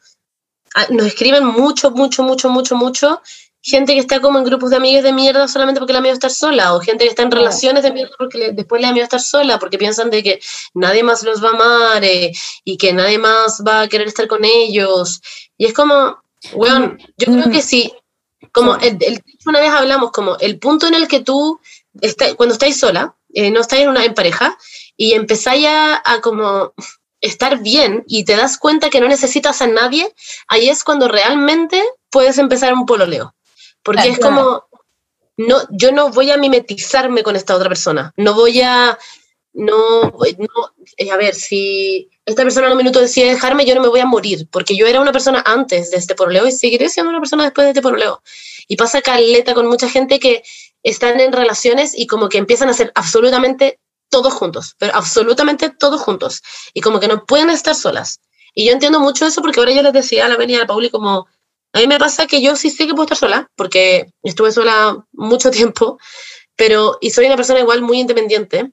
nos escriben mucho, mucho, mucho, mucho, mucho, gente que está como en grupos de amigas de mierda solamente porque le da miedo estar sola, o gente que está en relaciones de mierda porque le- después le da miedo estar sola, porque piensan de que nadie más los va a amar eh, y que nadie más va a querer estar con ellos. Y es como, weón, yo creo Mm. que sí, como el, el- una vez hablamos, como el punto en el que tú, está, cuando estáis sola, eh, no estáis en, una, en pareja, y empezáis a, a como estar bien y te das cuenta que no necesitas a nadie, ahí es cuando realmente puedes empezar un pololeo. Porque Claro. es como, no, yo no voy a mimetizarme con esta otra persona, no voy a, no, no eh, a ver, si esta persona en un minuto decide dejarme, yo no me voy a morir, porque yo era una persona antes de este pololeo y seguiré siendo una persona después de este pololeo. Y pasa caleta con mucha gente que están en relaciones y como que empiezan a hacer absolutamente todos juntos, pero absolutamente todos juntos, y como que no pueden estar solas. Y yo entiendo mucho eso porque ahora yo les decía a la Beni y a la Pauli como, a mí me pasa que yo sí sé que puedo estar sola, porque estuve sola mucho tiempo, pero, y soy una persona igual muy independiente,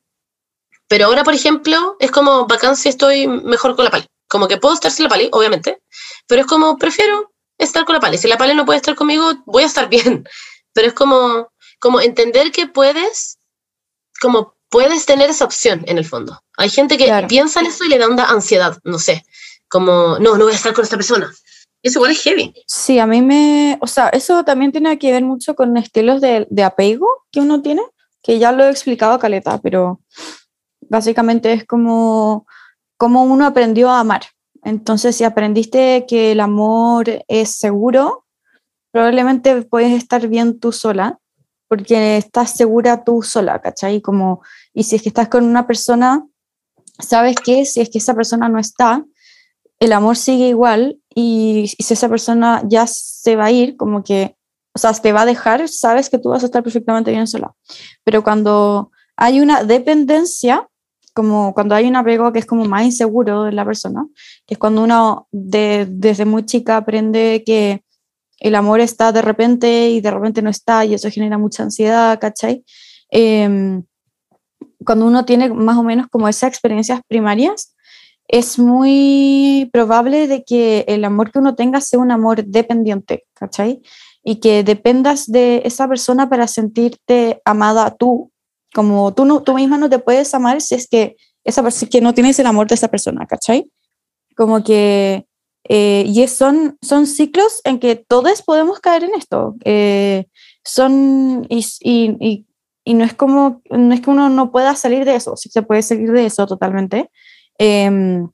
pero ahora, por ejemplo, es como bacán si estoy mejor con la Pali. Como que puedo estar sin la Pali, obviamente, pero es como prefiero estar con la Pali. Si la Pali no puede estar conmigo, voy a estar bien. Pero es como, como entender que puedes, como puedes tener esa opción en el fondo. Hay gente que Claro. piensa en eso y le da onda ansiedad, no sé, como, no, no voy a estar con esta persona. Eso igual es heavy. Sí, a mí me, o sea, eso también tiene que ver mucho con estilos de, de apego que uno tiene, que ya lo he explicado a Caleta, pero básicamente es como, como uno aprendió a amar. Entonces, si aprendiste que el amor es seguro, probablemente puedes estar bien tú sola, porque estás segura tú sola, ¿cachai? Como, y si es que estás con una persona, sabes que si es que esa persona no está, el amor sigue igual y, y si esa persona ya se va a ir, como que, o sea, te va a dejar, sabes que tú vas a estar perfectamente bien sola. Pero cuando hay una dependencia, como cuando hay un apego que es como más inseguro de la persona, que es cuando uno de- desde muy chica aprende que el amor está de repente y de repente no está y eso genera mucha ansiedad, ¿cachai? Em, cuando uno tiene más o menos como esas experiencias primarias, es muy probable de que el amor que uno tenga sea un amor dependiente, ¿cachai? Y que dependas de esa persona para sentirte amada tú, como tú, no, tú misma no te puedes amar si es que, esa, que no tienes el amor de esa persona, ¿cachai? Como que, eh, y son, son ciclos en que todos podemos caer en esto. eh, son, y, y, y, y no es como, no es que uno no pueda salir de eso, sí se puede salir de eso totalmente, Em,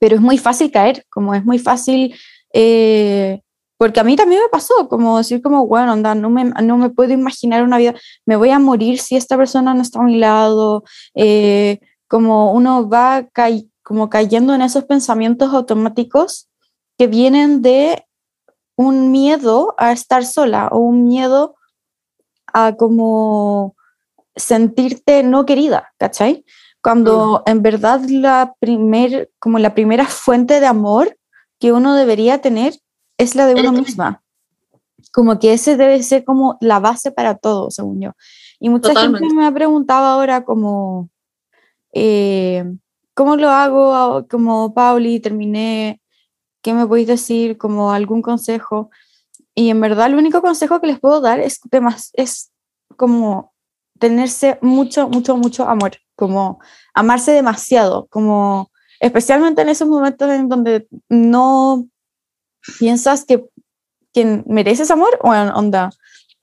pero es muy fácil caer, como es muy fácil, eh, porque a mí también me pasó, como decir como, bueno, anda, no me, no me puedo imaginar una vida, me voy a morir si esta persona no está a mi lado, eh, como uno va cay- como cayendo en esos pensamientos automáticos que vienen de un miedo a estar sola o un miedo a como sentirte no querida, ¿cachai? cuando en verdad la primer, como la primera fuente de amor que uno debería tener es la de uno misma. Como que ese debe ser como la base para todo, según yo. Y mucha Totalmente. gente me ha preguntado ahora como, eh, ¿cómo lo hago? Ah, Como, Pauli, terminé, ¿qué me podéis decir? Como algún consejo. Y en verdad el único consejo que les puedo dar es, es como tenerse mucho, mucho, mucho amor, como amarse demasiado, como especialmente en esos momentos en donde no piensas que, que mereces amor o en onda,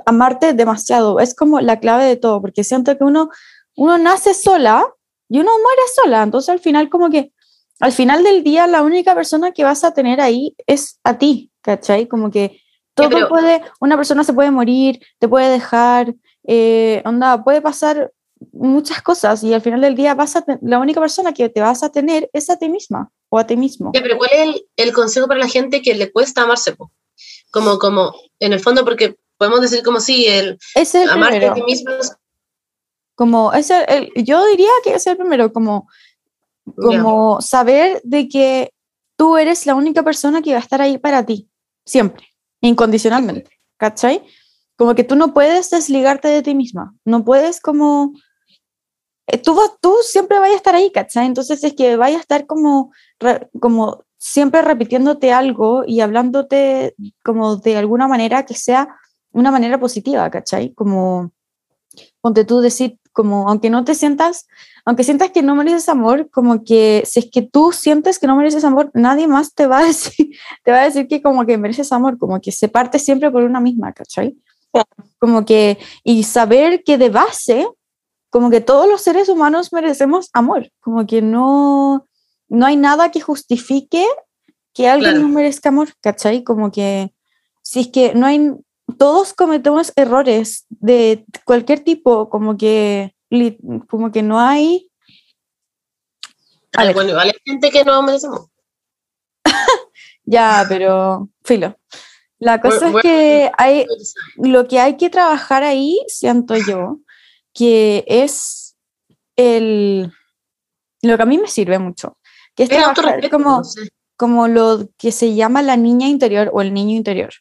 amarte demasiado, es como la clave de todo, porque siento que uno, uno nace sola y uno muere sola, entonces al final como que al final del día la única persona que vas a tener ahí es a ti, ¿cachai? Como que todo puede, una persona se puede morir, te puede dejar, eh, onda, puede pasar muchas cosas y al final del día vas a la única persona que te vas a tener es a ti misma o a ti mismo. Ya, pero ¿cuál es el, el consejo para la gente que le cuesta amarse? po? Como, como, en el fondo, porque podemos decir como sí, el es el amarte primero. a ti mismo es- Como es el- el- yo diría que es el primero, como, como saber de que tú eres la única persona que va a estar ahí para ti, siempre, incondicionalmente, ¿cachai? Como que tú no puedes desligarte de ti misma, no puedes como... eh, Tú, tú siempre vayas a estar ahí, ¿cachai? Entonces es que vaya a estar como, como siempre repitiéndote algo y hablándote como de alguna manera que sea una manera positiva, ¿cachai? Como, ponte tú decir, como, aunque no te sientas, aunque sientas que no mereces amor, como que si es que tú sientes que no mereces amor, nadie más te va a decir, te va a decir que como que mereces amor, como que se parte siempre por una misma, ¿cachai? Como que, y saber que de base, como que todos los seres humanos merecemos amor, como que no, no hay nada que justifique que alguien Claro. no merezca amor, ¿cachai? Como que, si es que no hay, todos cometemos errores de cualquier tipo, como que, como que no hay, A ver. Bueno, igual hay gente que no merecemos. ya, pero filo. La cosa es que hay, lo que hay que trabajar ahí, siento yo, que es el, lo que a mí me sirve mucho, que es Es trabajar como, no sé. como lo que se llama la niña interior o el niño interior.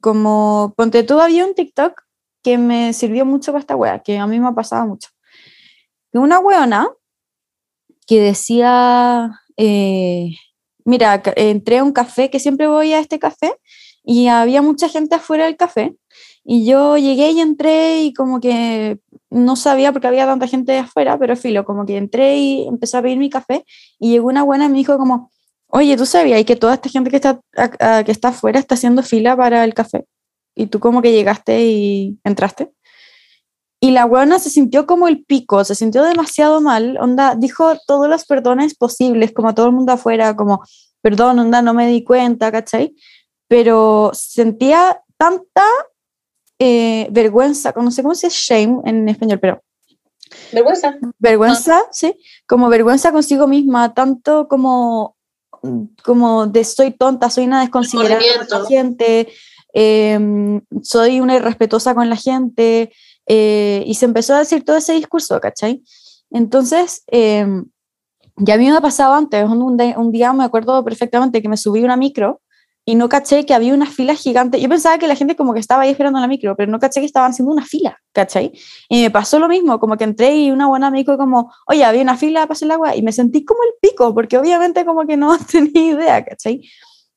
Como, ponte tú, había un TikTok que me sirvió mucho para esta wea, que a mí me ha pasado mucho. Que una weona que decía, eh, mira, entré a un café, que siempre voy a este café, y había mucha gente afuera del café, y yo llegué y entré y como que no sabía porque había tanta gente afuera, pero filo, como que entré y empecé a pedir mi café, y llegó una buena y me dijo como, oye, ¿tú sabías que toda esta gente que está, a- que está afuera está haciendo fila para el café? Y tú como que llegaste y entraste. Y la buena se sintió como el pico, se sintió demasiado mal, onda, dijo todos los perdones posibles, como a todo el mundo afuera, como, perdón, onda, no me di cuenta, ¿cachai? Pero sentía tanta eh, vergüenza, no sé cómo se dice shame en español, pero Vergüenza. vergüenza, sí, como vergüenza consigo misma, tanto como, como de soy tonta, soy una desconsiderada con la gente, em, soy una irrespetuosa con la gente, eh, y se empezó a decir todo ese discurso, ¿cachai? Entonces, em, ya a mí me ha pasado antes, un, un día me acuerdo perfectamente que me subí una micro y no caché que había una fila gigante. Yo pensaba que la gente como que estaba ahí esperando la micro, pero no caché que estaban haciendo una fila, ¿cachai? Y me pasó lo mismo, como que entré y una buena me dijo como, oye, había una fila hacer el agua, y me sentí como el pico, porque obviamente como que no tenía idea, ¿cachai?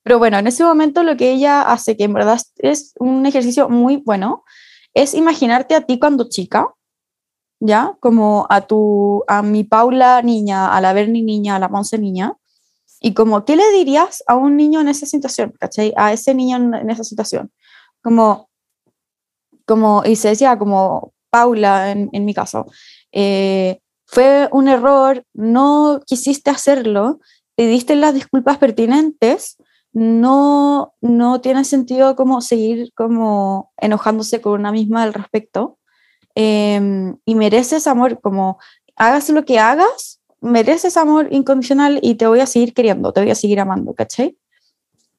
Pero bueno, en ese momento lo que ella hace, que en verdad es un ejercicio muy bueno, es imaginarte a ti cuando chica, ¿ya? Como a tu, a mi Paula niña, a la Berni niña, a la Monse niña, y como, ¿qué le dirías a un niño en esa situación, ¿cachai? A ese niño en, en esa situación. Como, como, y se decía como Paula en, en mi caso, eh, fue un error, no quisiste hacerlo, pediste las disculpas pertinentes, no, no tiene sentido como seguir como enojándose con una misma al respecto. em, y mereces amor, como hagas lo que hagas, mereces amor incondicional y te voy a seguir queriendo, te voy a seguir amando, ¿cachai?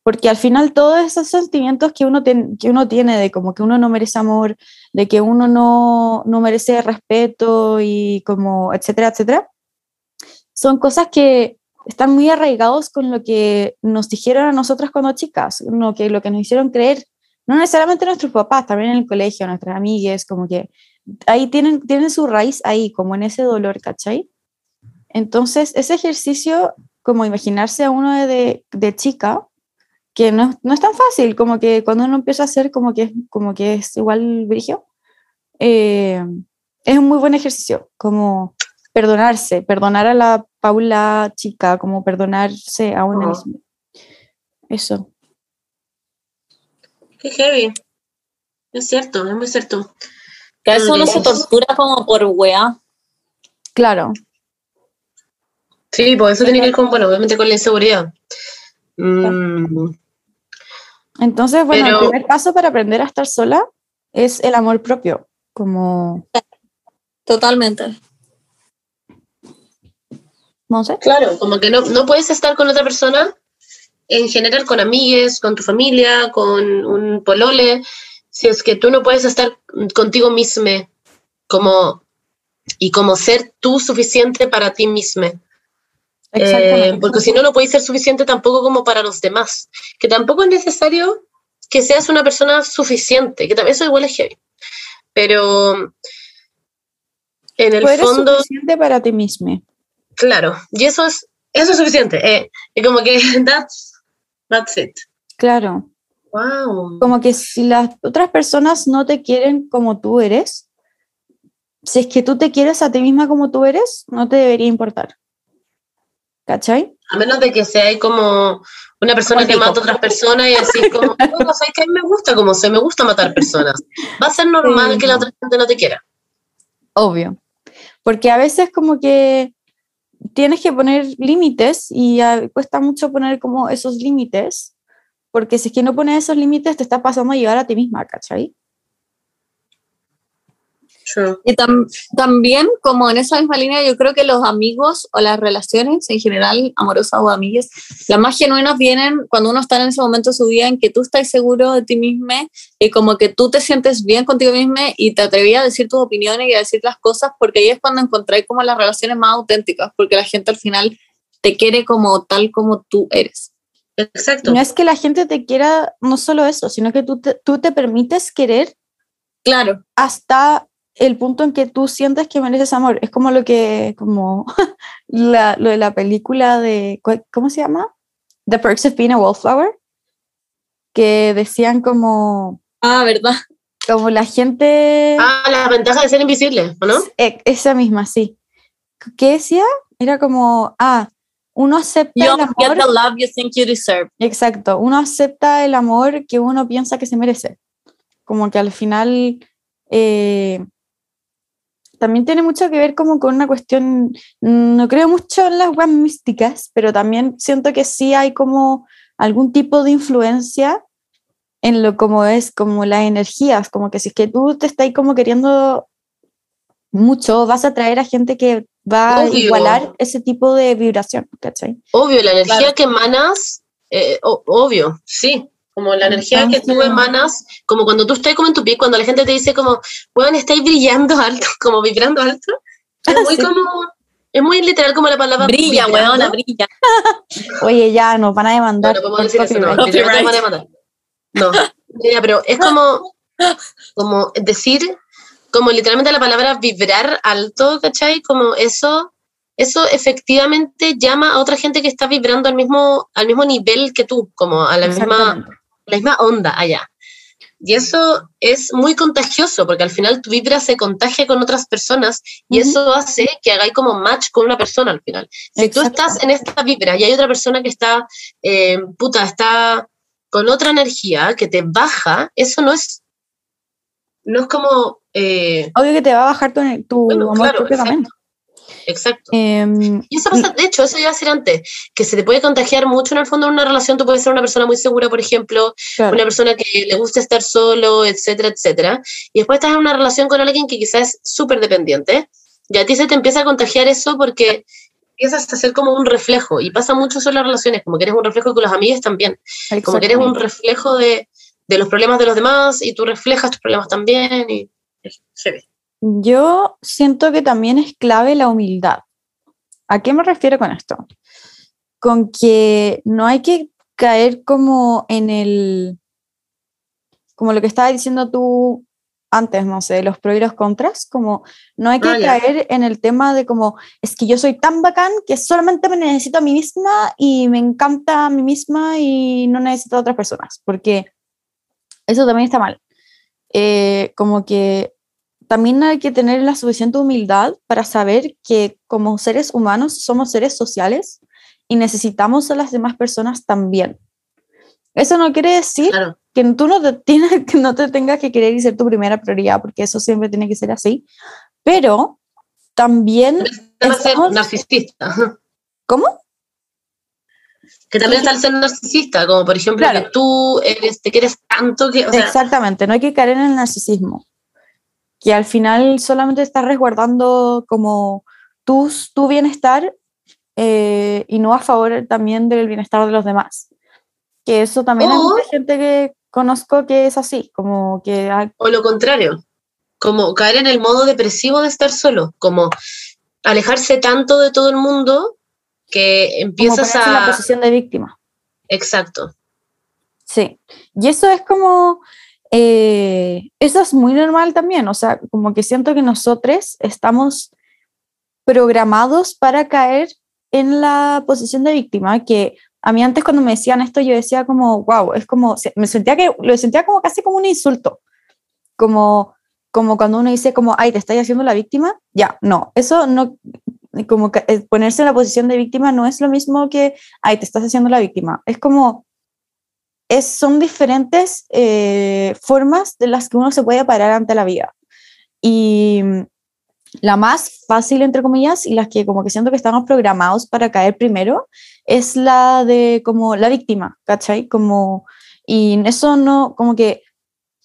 Porque al final todos esos sentimientos que uno, ten- que uno tiene de como que uno no merece amor, de que uno no, no merece respeto y como, etcétera, etcétera, son cosas que están muy arraigados con lo que nos dijeron a nosotras cuando chicas, lo que, lo que nos hicieron creer, no necesariamente nuestros papás, también en el colegio, nuestras amigas, como que ahí tienen, tienen su raíz ahí, como en ese dolor, ¿cachai? Entonces, ese ejercicio, como imaginarse a uno de, de chica, que no, no, es tan fácil, como que cuando uno empieza a hacer como que, como que es igual brigio, eh, es un muy buen ejercicio, como perdonarse, perdonar a la Paula chica, como perdonarse a uno mismo. Eso. Qué heavy. Es cierto, es muy cierto. Que a eso uno se tortura como por weá. Claro. Sí, pues eso tiene que ver con, bueno, obviamente con la inseguridad. Mm, Entonces, bueno, Pero- el primer paso para aprender a estar sola es el amor propio, como, Totalmente. no sé. claro, como que no, no puedes estar con otra persona, en general con amigues, con tu familia, con un polole, si es que tú no puedes estar contigo mismo como y como ser tú suficiente para ti mismo. Exactamente. Eh, porque si no, no puedes ser suficiente tampoco como para los demás. Que tampoco es necesario que seas una persona suficiente, que también eso igual es heavy. Pero en el eres fondo, suficiente para ti mismo. claro, y eso es, eso es suficiente. Eh, y como que that's, that's it. Claro. Wow. Como que si las otras personas no te quieren como tú eres, si es que tú te quieres a ti misma como tú eres, no te debería importar. ¿Cachai? A menos de que sea ahí como una persona que mata a otras personas y así como, no, sabes que a mí me gusta como soy, me gusta matar personas. Va a ser normal Sí. que la otra gente no te quiera. Obvio. Porque a veces como que tienes que poner límites y cuesta mucho poner como esos límites, porque si es que no pones esos límites te estás pasando a llevar a ti misma, ¿cachai? True. Y tam- también, como en esa misma línea, yo creo que los amigos o las relaciones en general, amorosas o amigas, las más genuinas vienen cuando uno está en ese momento de su vida en que tú estás seguro de ti mismo y como que tú te sientes bien contigo mismo y te atrevías a decir tus opiniones y a decir las cosas, porque ahí es cuando encontráis como las relaciones más auténticas, porque la gente al final te quiere como tal como tú eres. Exacto. No es que la gente te quiera, no solo eso, sino que tú te, tú te permites querer Claro, hasta el punto en que tú sientes que mereces amor. Es como lo que, como la- lo de la película de, ¿cuál- ¿cómo se llama? The Perks of Being a Wallflower, que decían como, ah, ¿verdad? como la gente, Ah, las ventajas de ser invisible, ¿o no? e- esa misma, sí. ¿Qué decía? Era como, ah, uno acepta You el get the amor, love you think you deserve. exacto, uno acepta el amor que uno piensa que se merece. Como que al final eh, también tiene mucho que ver como con una cuestión, mm, no creo mucho en las weas místicas, pero también siento que sí hay como algún tipo de influencia en lo como es, como las energías, como que si es que tú te estás como queriendo mucho, vas a atraer a gente que va a igualar ese tipo de vibración, ¿cachai? Obvio, la energía Claro. que emanas, eh, o- obvio, sí. Como la energía que tú emanas, como cuando tú estás como en tu pie, cuando la gente te dice como, bueno, estáis brillando alto, como vibrando alto. Es muy Sí. como, es muy literal como la palabra Brilla, weona, brilla. Oye, ya nos van a No, demandar. no podemos por decir eso, no. te van a matar. No, ya, pero es como, como decir, como literalmente la palabra vibrar alto, ¿cachai? Como eso, eso efectivamente llama a otra gente que está vibrando al mismo, al mismo nivel que tú, como a la misma. La misma onda allá. Y eso es muy contagioso, porque al final tu vibra se contagia con otras personas y eso hace que hagáis como match con una persona al final. Si tú estás en esta vibra y hay otra persona que está, eh, puta, está con otra energía que te baja, eso no es, no es como, eh, Obvio que te va a bajar tu, tu Bueno, amor claro, propio exacto. también. Exacto. Em, Y eso pasa, de hecho, eso iba a decir antes, que se te puede contagiar mucho en el fondo en una relación, tú puedes ser una persona muy segura, por ejemplo, claro. una persona que le gusta estar solo, etcétera, etcétera, y después estás en una relación con alguien que quizás es súper dependiente, y a ti se te empieza a contagiar eso porque empiezas a ser como un reflejo, y pasa mucho eso en las relaciones, como que eres un reflejo con los amigos también, como que eres un reflejo de, de los problemas de los demás, y tú reflejas tus problemas también, y es heavy. Yo siento que también es clave la humildad. ¿A qué me refiero con esto? Con que no hay que caer como en el, como lo que estaba diciendo tú antes, no sé, los pros y los contras, como no hay que Ah, caer en el tema de como, es que yo soy tan bacán que solamente me necesito a mí misma y me encanta a mí misma y no necesito a otras personas, porque eso también está mal. Eh, como que también hay que tener la suficiente humildad para saber que como seres humanos somos seres sociales y necesitamos a las demás personas también. Eso no quiere decir Claro. que tú no te, tienes, que no te tengas que querer y ser tu primera prioridad, porque eso siempre tiene que ser así, pero también... Ser Estamos- narcisista. ¿Cómo? Que también está el ser narcisista, como por ejemplo Claro. que tú eres, te quieres tanto que, o sea, Exactamente, no hay que caer en el narcisismo, que al final solamente estás resguardando como tu, tu bienestar eh, y no a favor también del bienestar de los demás. Que eso también hay O- mucha gente que conozco que es así, como que hay- o lo contrario, como caer en el modo depresivo de estar solo, como alejarse tanto de todo el mundo que como empiezas ponerse en la a... posición de víctima. Exacto. Sí, y eso es como, eh, eso es muy normal también, o sea, como que siento que nosotros estamos programados para caer en la posición de víctima, que a mí antes cuando me decían esto yo decía como, wow, es como, me sentía que, lo sentía como casi como un insulto, como, como cuando uno dice como, ay, te estás haciendo la víctima, ya, no, eso no, como que eh, ponerse en la posición de víctima no es lo mismo que, ay, te estás haciendo la víctima, es como es, son diferentes eh, formas de las que uno se puede parar ante la vida. Y mm, la más fácil, entre comillas, y las que como que siento que estamos programados para caer primero, es la de como la víctima, ¿cachai? Como, y eso no, como que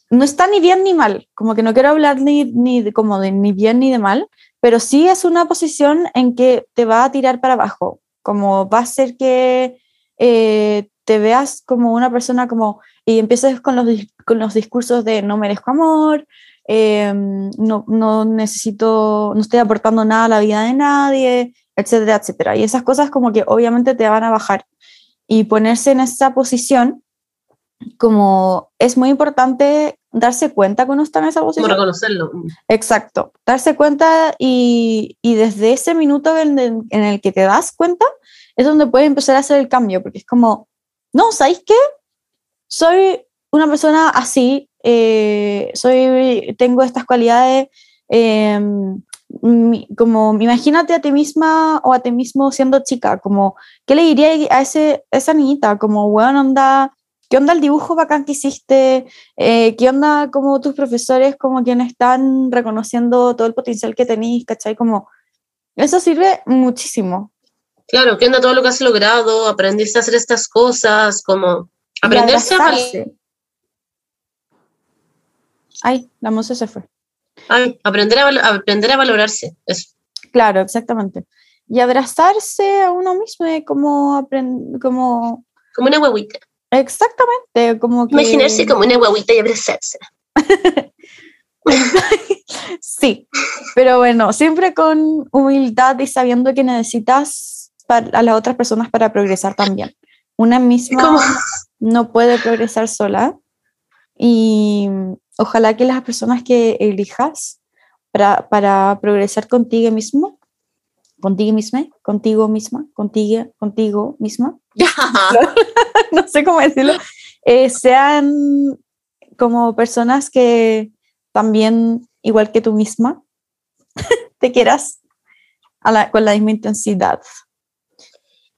no está ni bien ni mal, como que no quiero hablar ni, ni de, como de ni bien ni de mal, pero sí es una posición en que te va a tirar para abajo, como va a ser que eh, te veas como una persona como, y empieces con los, con los discursos de no merezco amor, eh, no, no necesito, no estoy aportando nada a la vida de nadie, etcétera, etcétera. Y esas cosas como que obviamente te van a bajar. Y ponerse en esa posición, como es muy importante darse cuenta cuando está en esa Como posición. reconocerlo. Exacto, darse cuenta y, y desde ese minuto en, el- en el que te das cuenta es donde puedes empezar a hacer el cambio, porque es como, no, ¿sabéis qué? Soy una persona así, eh, soy, tengo estas cualidades, eh, como imagínate a ti misma o a ti mismo siendo chica, como, ¿qué le diría a, ese, a esa niñita? Como, bueno, onda, ¿qué onda el dibujo bacán que hiciste? Eh, ¿Qué onda como tus profesores, como quienes están reconociendo todo el potencial que tenéis, ¿cachai? Como, eso sirve muchísimo. Claro, ¿qué onda todo lo que has logrado? Aprendiste a hacer estas cosas, como aprenderse a. Ay, la música se fue. ay, aprender a, aprender a valorarse. Eso. Claro, exactamente. Y abrazarse a uno mismo, eh, como, como Como una huevita. exactamente, como que... Imaginarse como una huevita y abrazarse. Sí, pero bueno, siempre con humildad y sabiendo que necesitas a las otras personas para progresar también. Una misma no puede progresar sola y ojalá que las personas que elijas para, para progresar contigo mismo, contigo misma, contigo misma, contigo, contigo misma, no sé cómo decirlo, eh, sean como personas que también, igual que tú misma, te quieras a la- con la misma intensidad.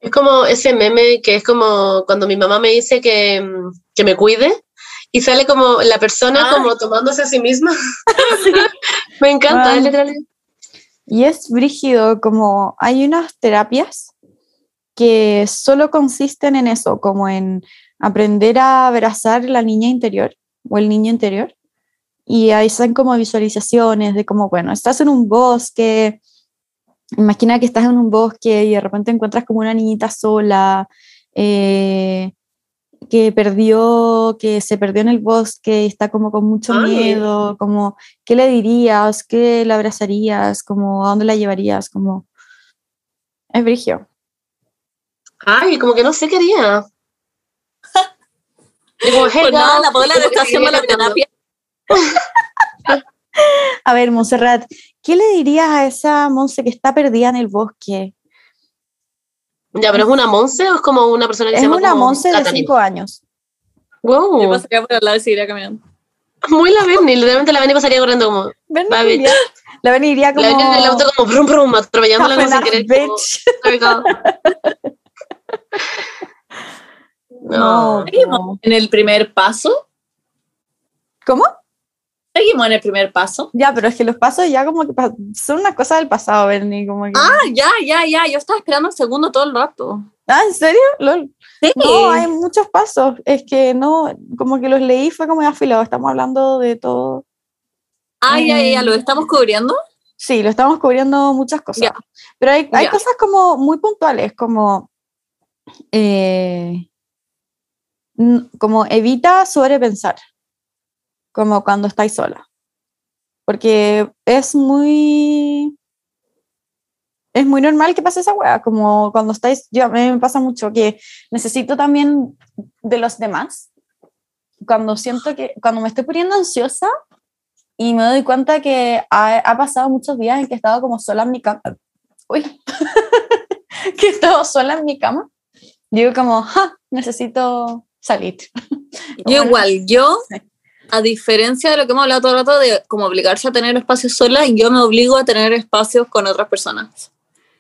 Es como ese meme que es como cuando mi mamá me dice que, que me cuide y sale como la persona Ay. como tomándose a sí misma. me encanta, Ah. es. Y es brígido, como hay unas terapias que solo consisten en eso, como en aprender a abrazar la niña interior o el niño interior. Y ahí están como visualizaciones de como, bueno, estás en un bosque, imagina que estás en un bosque y de repente encuentras como una niñita sola, eh, que perdió, que se perdió en el bosque y está como con mucho Ay. miedo, como, ¿qué le dirías? ¿Qué le abrazarías? Como, ¿a dónde la llevarías? Como, Es brigio. Ay, como que no sé qué haría. Hey, Pues nada, la está haciendo la terapia. A ver, Montserrat, ¿qué le dirías a esa Monse que está perdida en el bosque? Ya, pero es una Monse o es como una persona que Es se llama una como Monse de Catalina? 5 años. Wow. Yo pasaría por al lado y seguiría caminando. Muy la Berni, literalmente la Berni pasaría corriendo como. Iría- La ven iría como... La Berni en el auto como brum brum, atropellándola como sin querer. como, bitch. No. No. En el primer paso, ¿Cómo? Seguimos en el primer paso. Ya, pero es que los pasos ya como que son una cosa del pasado, Bernie, como que... Ah, ya, ya, ya. Yo estaba esperando el segundo todo el rato. Ah, ¿en serio? Lol. Sí. No, hay muchos pasos. Es que no, como que los leí, fue como afilado. Estamos hablando de todo. Ah, ya, ya, ya. ¿Lo estamos cubriendo? Sí, lo estamos cubriendo muchas cosas. Ya. Pero hay, hay Ya. cosas como muy puntuales, como, eh, como evita sobrepensar, como cuando estáis sola. Porque es muy... Es muy normal que pase esa wea, como cuando estáis, yo a mí me pasa mucho que necesito también de los demás. Cuando siento que, cuando me estoy poniendo ansiosa y me doy cuenta que ha, ha pasado muchos días en que he estado como sola en mi cama. Uy, que he estado sola en mi cama. Digo como, ja, necesito salir. Yo igual, yo, Sí. A diferencia de lo que hemos hablado todo el rato de como obligarse a tener espacios sola, yo me obligo a tener espacios con otras personas.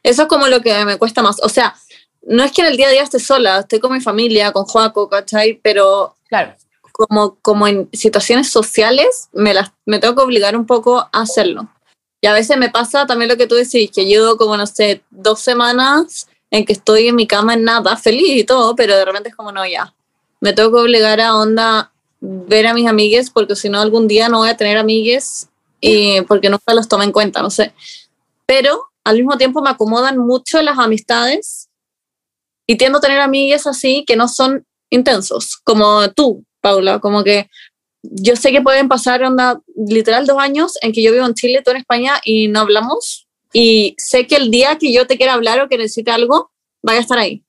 Eso es como lo que me cuesta más. O sea, no es que en el día a día esté sola, estoy con mi familia, con Joaco, ¿cachai? Pero Claro, como, como en situaciones sociales, me, las, me tengo que obligar un poco a hacerlo. Y a veces me pasa también lo que tú decís, que llevo como, no sé, dos semanas en que estoy en mi cama en nada, feliz y todo, pero de repente es como, no, ya. Me tengo que obligar a onda ver a mis amigues, porque si no algún día no voy a tener amigues y porque nunca los tomo en cuenta, no sé. Pero al mismo tiempo me acomodan mucho las amistades y tiendo a tener amigues así que no son intensos, como tú, Paula, como que yo sé que pueden pasar onda, literal dos años en que yo vivo en Chile, tú en España y no hablamos y sé que el día que yo te quiera hablar o que necesite algo, vaya a estar ahí.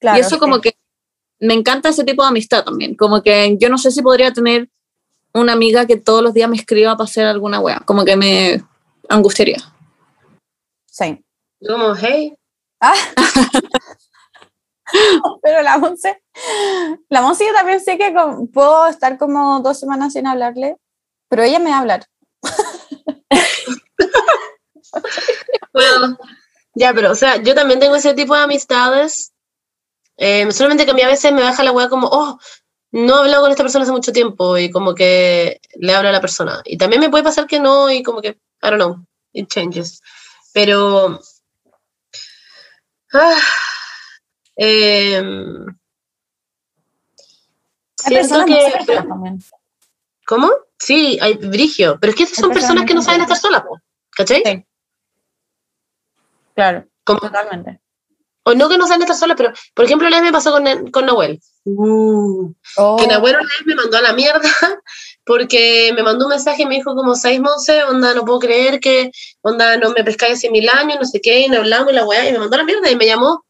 claro. y eso sí. como que me encanta ese tipo de amistad también, como que yo no sé si podría tener una amiga que todos los días me escriba para hacer alguna wea, como que me angustiaría. Sí. Como, hey. Ah. Pero la Monse, la Monse yo también sé que con- puedo estar como dos semanas sin hablarle, pero ella me va a hablar. Bueno, ya, pero, o sea, yo también tengo ese tipo de amistades. Eh, solamente que a mí a veces me baja la weá como, oh, no he hablado con esta persona hace mucho tiempo y como que le hablo a la persona. Y también me puede pasar que no y como que, I don't know, it changes. Pero, ah, em, Hay personas, que, también. ¿cómo? Sí, hay brigio, pero es que esas son personas que no saben estar solas, ¿cachai? Sí. Claro, Como- totalmente. O no que no saben estar solas, pero por ejemplo, la vez me pasó con, con Nahuel. Oh, que Nahuel una vez me mandó a la mierda porque me mandó un mensaje y me dijo como, ¿sabes, Monse? Onda, no puedo creer que, onda, no me pescáis hace mil años, no sé qué, y no hablamos y la weá, y me mandó a la mierda y me llamó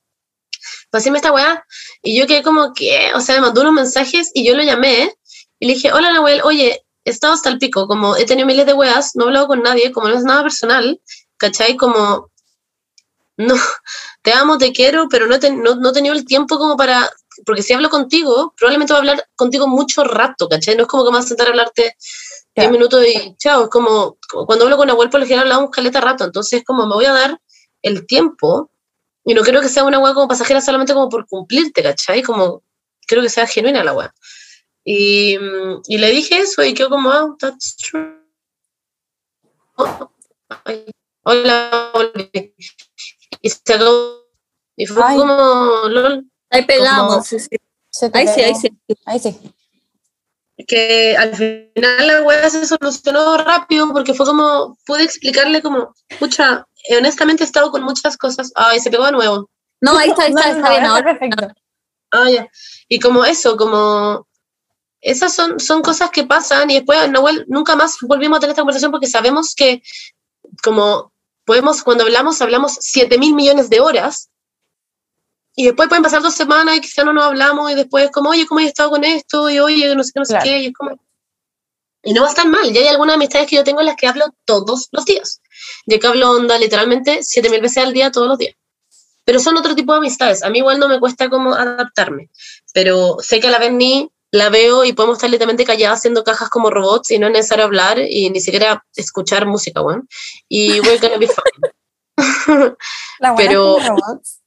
decirme esta weá. Y yo quedé como, ¿qué? O sea, me mandó unos mensajes y yo lo llamé y le dije, hola Nahuel, oye, he estado hasta el pico, como he tenido miles de weas, no he hablado con nadie, como no es nada personal, ¿cachai? Como, no, te amo, te quiero, pero no no, no he tenido el tiempo como para porque si hablo contigo, probablemente voy a hablar contigo mucho rato, ¿cachai? No es como que me vas a sentar a hablarte 10 Claro. minutos y chao, es como, como cuando hablo con Nahuel por lo general hablamos caleta rato, entonces como me voy a dar el tiempo y no quiero que sea una weá como pasajera solamente como por cumplirte, ¿cachai? Como quiero que sea genuina la weá. Y, y le dije eso y quedó como, ah, that's true. Oh, hola, volví. Y se acabó. Y fue Ay. como, lol, Ahí pegamos, Como- sí, sí. se te Ahí sí, ahí sí. Ahí sí. que al final la weá se solucionó rápido porque fue como, pude explicarle como, pucha, honestamente he estado con muchas cosas, ay, se pegó de nuevo, No, ahí está, ahí No, está, no, está no, bien. Ahora, perfecto. ah, ya, y como eso, como, esas son, son cosas que pasan y después, Nahuel, nunca más volvimos a tener esta conversación porque sabemos que, como, podemos, cuando hablamos, hablamos 7 mil millones de horas. Y después pueden pasar dos semanas y quizá no nos hablamos y después como, oye, ¿cómo has estado con esto? Y oye, no sé qué, no sé Claro. qué. Y, es como... y no va a estar mal. Ya hay algunas amistades que yo tengo en las que hablo todos los días. Yo que hablo onda literalmente 7 mil veces al día, todos los días. Pero son otro tipo de amistades. A mí igual no me cuesta como adaptarme. Pero sé que a la vez ni la veo y podemos estar literalmente calladas haciendo cajas como robots y no es necesario hablar y ni siquiera escuchar música, weón. Y we're gonna be fine. La buena Pero- robots.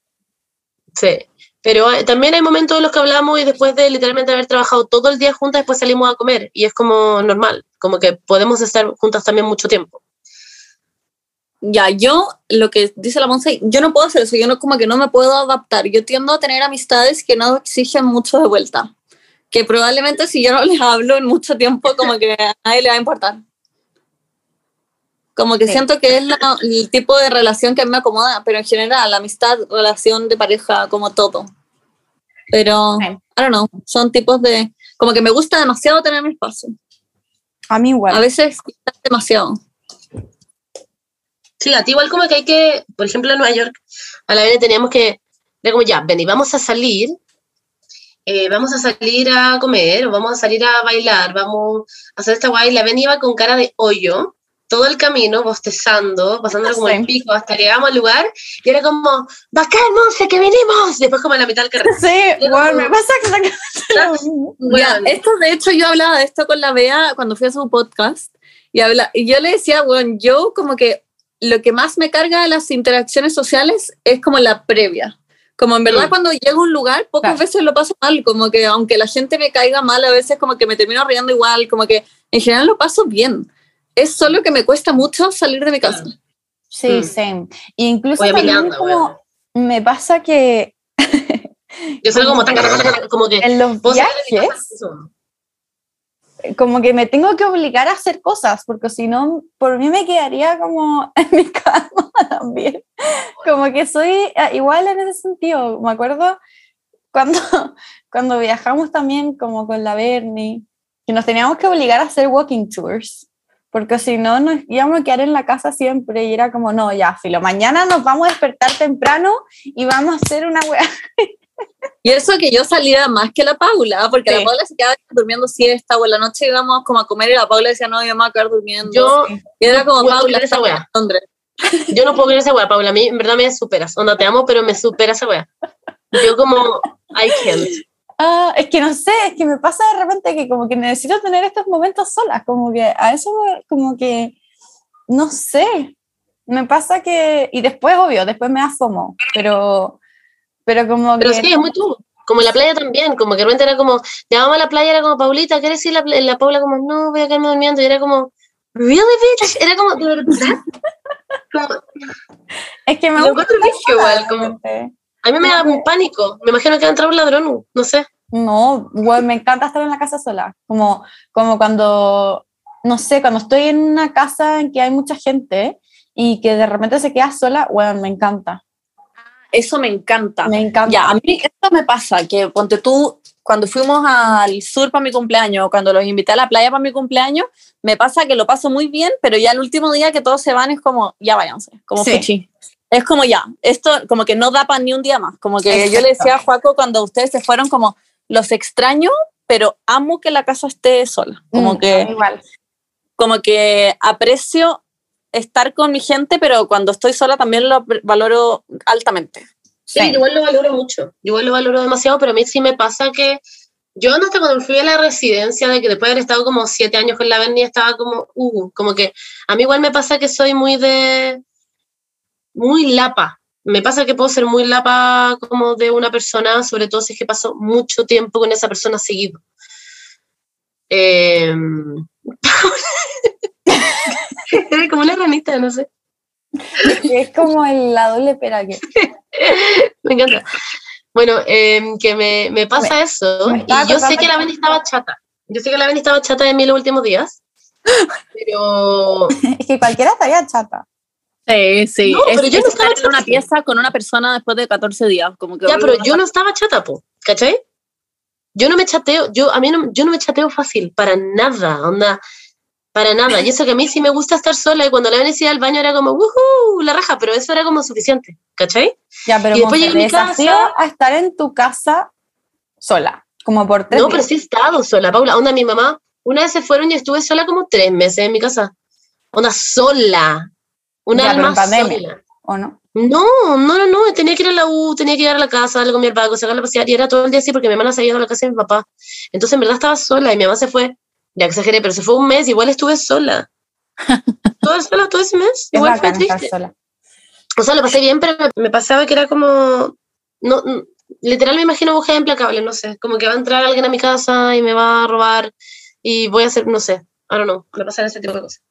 Sí. Pero eh, también hay momentos en los que hablamos y después de literalmente haber trabajado todo el día juntas, después salimos a comer. Y es como normal, como que podemos estar juntas también mucho tiempo. Ya, yo, lo que dice la Monse, yo no puedo hacer eso, yo no como que no me puedo adaptar. Yo tiendo a tener amistades que no exigen mucho de vuelta. Que probablemente si yo no les hablo en mucho tiempo, como que a nadie le va a importar. Como que Sí. siento que es la- el tipo de relación que a mí me acomoda, pero en general, la amistad, relación de pareja, como todo. Pero, Sí. I don't know, son tipos de... Como que me gusta demasiado tener mi espacio. A mí igual. A veces demasiado. Sí, a ti igual como que hay que, por ejemplo, en Nueva York, a la vez teníamos que, era como ya, ven y vamos a salir, eh, vamos a salir a comer, o vamos a salir a bailar, vamos a hacer esta guay, la Ven iba con cara de hoyo, todo el camino, bostezando, pasando como el Sí. pico, hasta que llegamos al lugar, y era como, bacán, Monse, que venimos, después como a la mitad del carril. Sí, bueno, como- me pasa exactamente Weón. esto de hecho yo hablaba de esto con la Bea cuando fui a su podcast y, habla, y yo le decía, bueno, yo como que lo que más me carga de las interacciones sociales es como la previa. Como en verdad cuando llego a un lugar pocas Claro. veces lo paso mal, como que aunque la gente me caiga mal a veces como que me termino riendo igual, como que en general lo paso bien. Es solo que me cuesta mucho salir de mi casa. Sí, Mm. same. Y incluso Voy también como me pasa que Yo soy como, como que, en los viajes como que me tengo que obligar a hacer cosas, porque si no, por mí me quedaría como en mi cama también. Como que soy eh, igual en ese sentido. Me acuerdo cuando, cuando viajamos también como con la Bernie, que nos teníamos que obligar a hacer walking tours, porque si no nos íbamos a quedar en la casa siempre y era como, no, ya, filo, mañana nos vamos a despertar temprano y vamos a hacer una wea. Y eso que yo salía más que la Paula, porque Sí. la Paula se quedaba durmiendo siesta o en la noche íbamos como a comer y la Paula decía, no, yo me voy a quedar durmiendo. Yo, y era como, Paula, esa wea. Londres. Yo no puedo creer esa weá, Paula. A mí, en verdad, me superas. Onda, te amo, pero me supera esa weá. Yo como, I can't. Ah, es que no sé, es que me pasa de repente que como que necesito tener estos momentos solas, como que a eso como que, no sé, me pasa que, y después, obvio, después me da FOMO, pero, pero como Pero que... sí, es muy tú. Como en la playa también, como que de repente era como, vamos a la playa, era como, Paulita, ¿quieres ir a la la Paula como, no, voy a quedarme durmiendo. Y era como, really, bitch? Era como, ¿de verdad? Es que me Lo gusta igual, como- a mí me da un pánico. Me imagino que va a entrar un ladrón, no sé. No, bueno, me encanta estar en la casa sola, como, como cuando, no sé, cuando estoy en una casa en que hay mucha gente y que de repente se queda sola, bueno, me encanta, Eso me encanta. me encanta. Ya, a mí esto me pasa, que ponte tú, cuando fuimos al sur para mi cumpleaños, cuando los invité a la playa para mi cumpleaños, me pasa que lo paso muy bien, pero ya el último día que todos se van es como, ya váyanse, como Sí. fuchi. Es como ya, esto como que no da para ni un día más, como que yo le decía a Juaco cuando ustedes se fueron como, los extraño, pero amo que la casa esté sola, como Mm, que igual. como que aprecio estar con mi gente, pero cuando estoy sola también lo valoro altamente. Sí, Sí. igual lo valoro mucho. Igual lo valoro demasiado, pero a mí sí me pasa que yo hasta cuando fui a la residencia, de que después de haber estado como siete años con la Berni, estaba como, uh, como que a mí igual me pasa que soy muy de, muy lapa. Me pasa que puedo ser muy lapa como de una persona, sobre todo si es que paso mucho tiempo con esa persona seguido. Eh, como una ranita, no sé. Es como el- la doble pera que... Me encanta. Bueno, em, que me, me pasa eso. me Y yo sé que la Benny estaba chata. Yo sé que la Benny estaba chata de mí los últimos días. Pero. Es que cualquiera estaría chata. Sí, sí. No, pero yo no estaba en una pieza con una persona después de 14 días. Como que Ya, pero yo no estaba chata, po. ¿Cachai? Yo no me chateo, yo, a mí no, yo no me chateo fácil, para nada. Onda. Para nada. Y eso que a mí sí me gusta estar sola y cuando la ven al baño era como, ¡wuhu! La raja, pero eso era como suficiente, ¿cachai? Ya, pero Y después llegué a mi casa- a estar en tu casa sola, como por tres No, pero sí he estado sola, Paula. Onda, mi mamá, una vez se fueron y estuve sola como tres meses en mi casa. Onda, sola. Una Ya, pero en alma pandemia. sola. ¿O no? No, no, no, no. Tenía que ir a la U, tenía que ir a la casa, darle comida al pago, sacarla a pasear. Y era todo el día así porque mi hermana se había ido a la casa de mi papá. Entonces, en verdad, estaba sola y mi mamá se fue. Ya exageré, pero se fue un mes, igual estuve sola. Toda sola, todo ese mes. Es Igual fue bacán estar triste. sola. O sea, lo pasé bien, pero me, pasaba que era como. No, n- literal me imagino mujer implacable, no sé. Como que va a entrar alguien a mi casa y me va a robar y voy a hacer, no sé. I don't know. Me pasan ese tipo de cosas.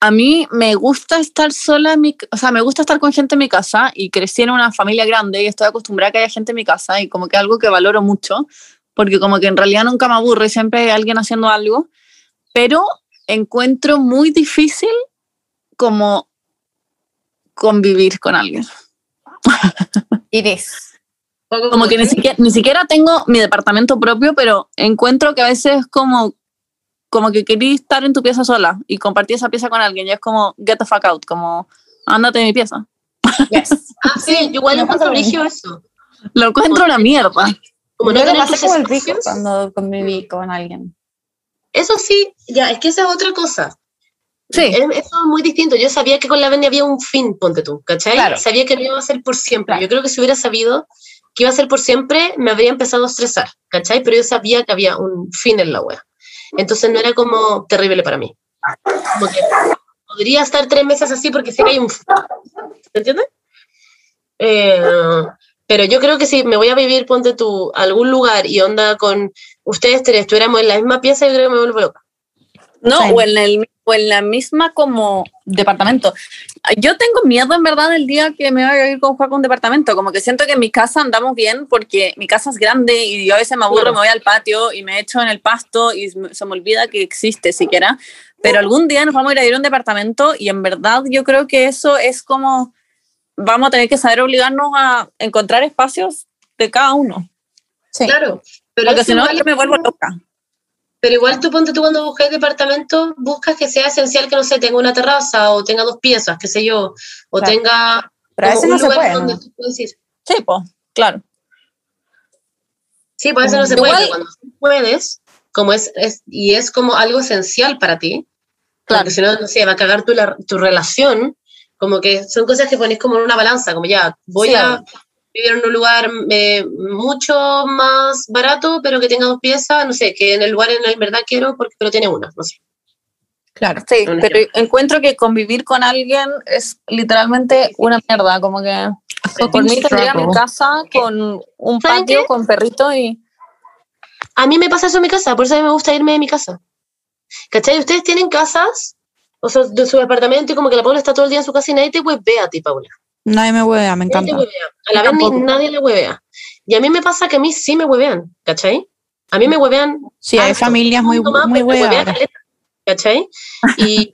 A mí me gusta estar sola en mi, o sea, me gusta estar con gente en mi casa y crecí en una familia grande y estoy acostumbrada a que haya gente en mi casa y como que algo que valoro mucho, porque como que en realidad nunca me aburre, siempre hay alguien haciendo algo, pero encuentro muy difícil como convivir con alguien. Iris. Como que ni siquiera, ni siquiera tengo mi departamento propio, pero encuentro que a veces es como, como que quería estar en tu pieza sola y compartir esa pieza con alguien y es como, get the fuck out, como, ándate de mi pieza. Yes. Ah, sí, yo igual pasa encuentro mismo. eso. Lo encuentro una mierda. Como no Yo lo tener pasé como el cuando conviví con alguien. Eso sí, ya, es que esa es otra cosa. Sí, Es- Eso es muy distinto. Yo sabía que con la Benny había un fin, ponte tú, ¿cachai? Claro. Sabía que no iba a ser por siempre. Claro. Yo creo que si hubiera sabido que iba a ser por siempre, me habría empezado a estresar, ¿cachai? Pero yo sabía que había un fin en la wea. Entonces no era como terrible para mí. Como que podría estar tres meses así porque sé que hay un fin. ¿Me entiendes? Eh, pero yo creo que si me voy a vivir, ponte tú, a algún lugar y onda con ustedes tres, estuviéramos en la misma pieza, yo creo que me vuelvo loca. no, Sí. o en, el, o en la misma como departamento. Yo tengo miedo en verdad el día que me vaya a ir con Juan con un departamento, como que siento que en mi casa andamos bien porque mi casa es grande y yo a veces me aburro, Claro. me voy al patio y me echo en el pasto y se se me olvida que existe siquiera. Pero algún día nos vamos a ir a ir a un departamento y en verdad yo creo que eso es como, vamos a tener que saber obligarnos a encontrar espacios de cada uno. Sí. Claro. Pero Porque si no, yo me vuelvo loca. Pero igual tú ponte tú cuando buscas departamento, buscas que sea esencial que, no sé, tenga una terraza o tenga dos piezas, qué sé yo, o Claro. tenga Pero a veces no un se lugar puede. donde ¿no? tú puedes ir. Sí, pues, claro. Sí, por eso no se Igual- puede. Cuando puedes, como es, es, y es como algo esencial para ti, Claro. porque si no, no sé, va a cagar tu, la- tu relación, como que son cosas que pones como en una balanza, como ya, voy Sí, a. vivir en un lugar eh, mucho más barato, pero que tenga dos piezas, no sé, que en el lugar en el verdad quiero, porque pero tiene una, no sé. Claro. Sí, pero encuentro que convivir con alguien es literalmente una mierda, como que por mí tendría mi casa con un ¿Saben patio, qué? con perrito y... A mí me pasa eso en mi casa, por eso a mí me gusta irme de mi casa. ¿Cachai? Ustedes tienen casas, o sea, de su departamento, y como que la Paula está todo el día en su casa y nadie te huevea a ti, Paula. Nadie me huevea, me encanta. huevea. A la vez nadie le huevea. Y a mí me pasa que a mí sí me huevean, ¿cachai? A mí me huevean. Sí, hay familias muy, más, muy huevean caleta, ¿Cachai? Y,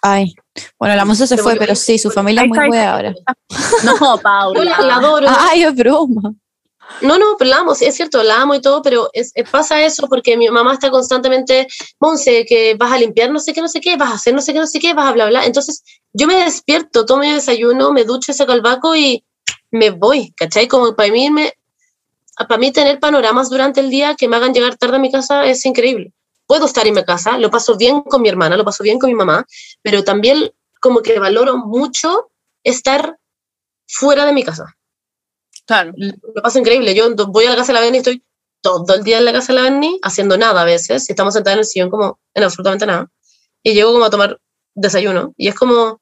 Ay, bueno, la moza se fue, pero sí, su familia es muy está. hueadora. No, yo la, Paula. adoro. Ay, es broma. No, no, pero la amo, sí, es cierto, la amo y todo, pero es, es- pasa eso porque mi mamá está constantemente, Monse, que vas a limpiar no sé qué, no sé qué, vas a hacer no sé qué, no sé qué, vas a bla, bla. Entonces, yo me despierto, tomo mi desayuno, me ducho, saco el vaco y me voy, ¿cachai? Como para mí, me, para mí tener panoramas durante el día que me hagan llegar tarde a mi casa es increíble. Puedo estar en mi casa, lo paso bien con mi hermana, lo paso bien con mi mamá, pero también como que valoro mucho estar fuera de mi casa Claro. lo paso increíble. Yo voy a la casa de la Benny y estoy todo el día en la casa de la Benny haciendo nada a veces. Y estamos sentados en el sillón como en absolutamente nada. Y llego como a tomar desayuno. Y es como,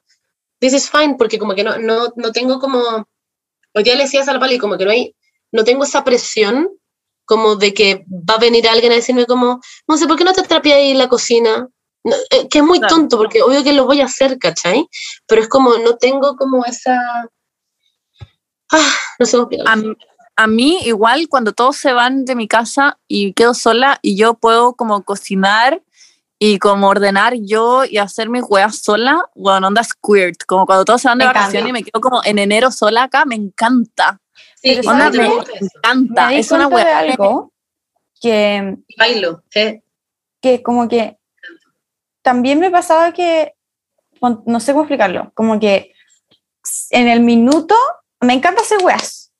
this is fine, porque como que no, no, no tengo como, hoy día le decías a la Pali, como que no hay, no tengo esa presión como de que va a venir alguien a decirme como, no sé, ¿por qué no te trapeas ahí en la cocina? No, eh, que es muy Claro. tonto, porque obvio que lo voy a hacer, ¿cachai? Pero es como, no tengo como esa... Ah, cómo explicarlo. A, a mí igual cuando todos se van de mi casa y quedo sola y yo puedo como cocinar y como ordenar yo y hacer mis weas sola, bueno, onda squirt, como cuando todos se van de Me encanta. vacaciones y me quedo como en enero sola acá, me encanta, Sí, onda, ¿sabes me eso. encanta, Me es una cuenta de wea algo que Bailo, ¿eh? que como que también me pasaba que, no sé cómo explicarlo, como que en el minuto me encanta hacer weas,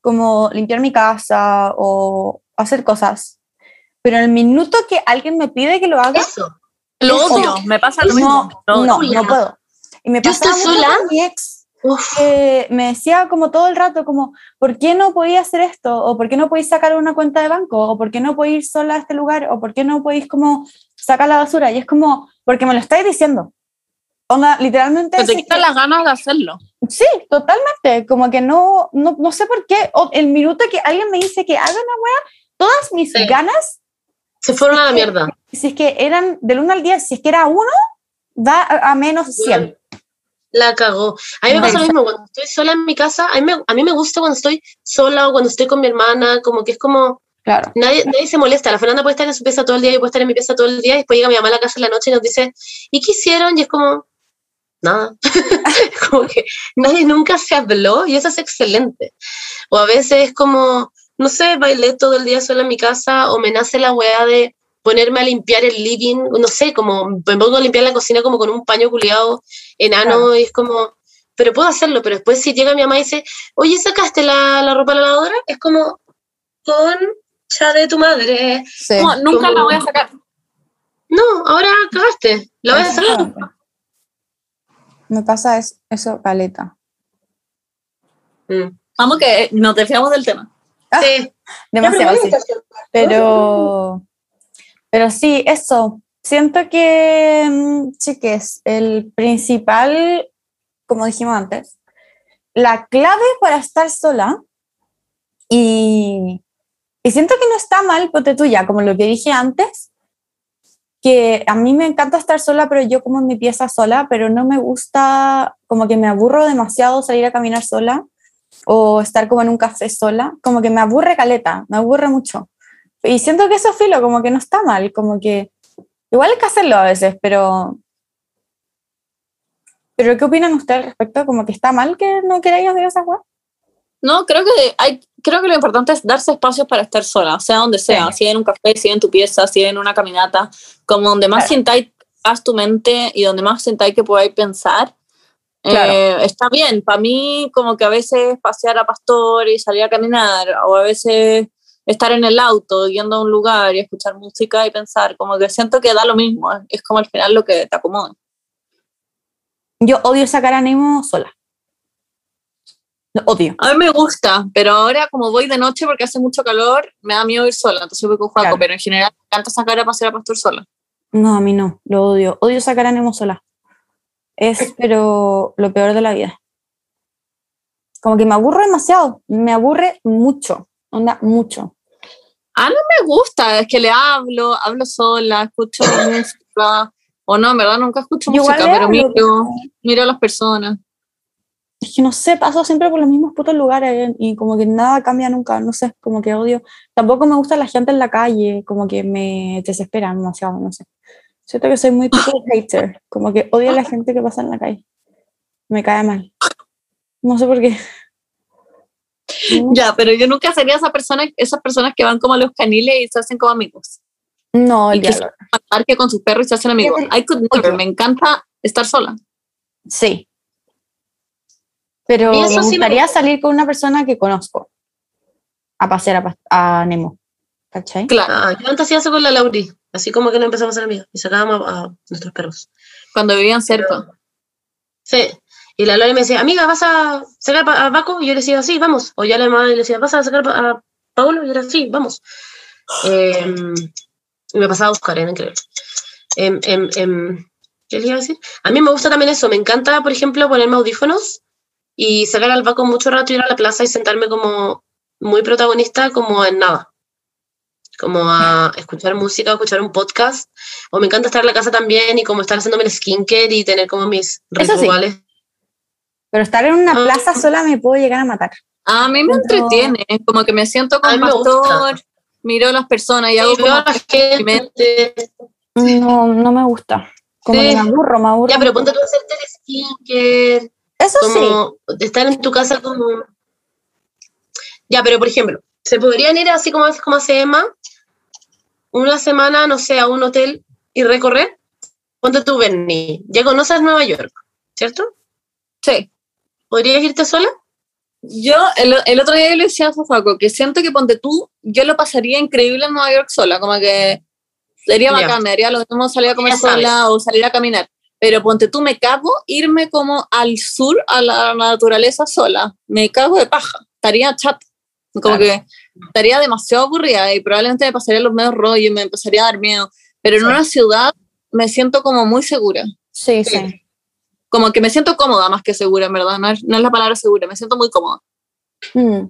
como limpiar mi casa o hacer cosas, pero en el minuto que alguien me pide que lo haga, Eso. Lo odio, me pasa lo mismo. No, no puedo. Y me Yo pasaba mucho sola. con mi ex, que me decía como todo el rato, como, ¿por qué no podía hacer esto? ¿O por qué no podéis sacar una cuenta de banco? ¿O por qué no podéis ir sola a este lugar? ¿O por qué no podéis como sacar la basura? Y es como, porque me lo estáis diciendo. Onda, literalmente... Que te si quitan es que- las ganas de hacerlo. Sí, totalmente. Como que no, no, no sé por qué. O el minuto que alguien me dice que haga una wea, todas mis Sí. ganas, se fueron a la mierda. si es que eran del 1 al 10, si es que era 1, da a, a menos 100. La cagó. A mí me pasa lo mismo cuando estoy sola en mi casa. A mí, me, a mí me gusta cuando estoy sola o cuando estoy con mi hermana, como que es como Claro. nadie, nadie se molesta. La Fernanda puede estar en su pieza todo el día, yo puedo estar en mi pieza todo el día y después llega mi mamá a la casa en la noche y nos dice, ¿y qué hicieron? Y es como, nada. como que nadie nunca se habló y eso es excelente. O a veces es como, no sé, bailé todo el día sola en mi casa o me nace la weá de ponerme a limpiar el living, no sé, como me pongo a limpiar la cocina como con un paño culiado enano Claro. y es como, pero puedo hacerlo, pero después si llega mi mamá y dice, oye, ¿sacaste la, la ropa a la lavadora? Es como, concha de tu madre. Sí. No, nunca Como- la voy a sacar. No, ahora cagaste, la voy a sacar. Me pasa es- eso, caleta. Mm. Vamos que nos desviamos del tema. Sí. Demasiado, sí. Pero, pero sí, eso. Siento que, mm, chiques, el principal, como dijimos antes, la clave para estar sola, y, y siento que no está mal, ponte tú ya, como lo que dije antes, que a mí me encanta estar sola, pero yo como en mi pieza sola, pero no me gusta, como que me aburro demasiado salir a caminar sola o estar como en un café sola, como que me aburre caleta, me aburre mucho. Y siento que eso es filo, como que no está mal, como que igual hay que hacerlo a veces, pero... ¿Pero qué opinan ustedes al respecto? ¿Como que está mal que no queráis hacer esa weá? No, creo que hay, creo que lo importante es darse espacios para estar sola, sea donde sea, Sí. si en un café, si en tu pieza, si en una caminata, como donde más Claro. sintáis haz tu mente y donde más sintáis que podáis pensar. Claro. eh, está bien, para mí como que a veces pasear a pastor y salir a caminar, o a veces estar en el auto yendo a un lugar y escuchar música y pensar, como que siento que da lo mismo, es- como al final lo que te acomoda. Yo odio sacar a Nemo sola. Odio. A mí me gusta, pero ahora como voy de noche porque hace mucho calor, me da miedo ir sola, entonces voy con Juaco, Claro. pero en general me encanta sacar a pasear a pastor sola. No, a mí no, lo odio. Odio sacar a Nemo sola. Es, pero lo peor de la vida. Como que me aburro demasiado, me aburre mucho, onda, mucho. Me gusta, es que le hablo, hablo sola, escucho música, o no, en verdad nunca escucho Yo música, pero miro, miro a las personas. Es que no sé, paso siempre por los mismos putos lugares y como que nada cambia nunca, no sé, como que odio. Tampoco me gusta la gente en la calle, como que me desesperan demasiado, no sé. Siento que soy muy people hater, como que odio a la gente que pasa en la calle. Me cae mal. No sé por qué. Ya, pero yo nunca sería esa persona, esas personas que van como a los caniles y se hacen como amigos. No, el diablo. Al parque con sus perros y se hacen amigos. I could never, me encanta estar sola. Sí. Pero me sí me gustaría salir con una persona que conozco a pasear a, a Nemo. ¿Cachai? Claro, Ah, yo antes hacía eso con la Lauri, así como que no empezamos a ser amigos y sacábamos a, a nuestros perros. cuando vivían cerca. Sí. Y la Lauri me decía, amiga, ¿vas a sacar a Paco? Y yo le decía, sí, vamos. O ya la mamá le decía, ¿vas a sacar a Paulo? Y yo era, sí, vamos. Y me pasaba a buscar, era increíble. Em, em, ¿Qué le iba a decir? A mí me gusta también eso, me encanta, por ejemplo, ponerme audífonos y sacar al Paco mucho rato, ir a la plaza y sentarme como muy protagonista, como en nada. Como a escuchar música, o escuchar un podcast. O me encanta estar en la casa también y como estar haciéndome el skincare y tener como mis Eso sí. rituales. Pero estar en una Ah. plaza sola me puedo llegar a matar. A mí me No. entretiene, como que me siento con pastor, miro a las personas y hago Y veo como a la gente. No, no me gusta. Como Sí. que me aburro, me aburro. Ya, pero ponte tú a hacerte el skincare. Eso sí. como estar en tu casa como... Ya, pero por ejemplo, se podrían ir así como, como hace Emma, una semana, no sé, a un hotel y recorrer, ponte tú, Bernie, ya conoces Nueva York, ¿cierto? Sí. ¿Podrías irte sola? Yo, el, el otro día yo le decía a Fafaco que siento que ponte tú, yo lo pasaría increíble en Nueva York sola, como que sería bacán, me haría lo mismo salir a comer sola o salir a caminar. Pero ponte tú, me cago irme como al sur, a la naturaleza sola. Me cago de paja. Estaría chat. Como Claro. que estaría demasiado aburrida y probablemente me pasaría los medios rollos y me empezaría a dar miedo. Pero en Sí. una ciudad me siento como muy segura. Sí, Sí. sí. Como que me siento cómoda más que segura, en verdad. No es, no es la palabra segura, me siento muy cómoda. Mm.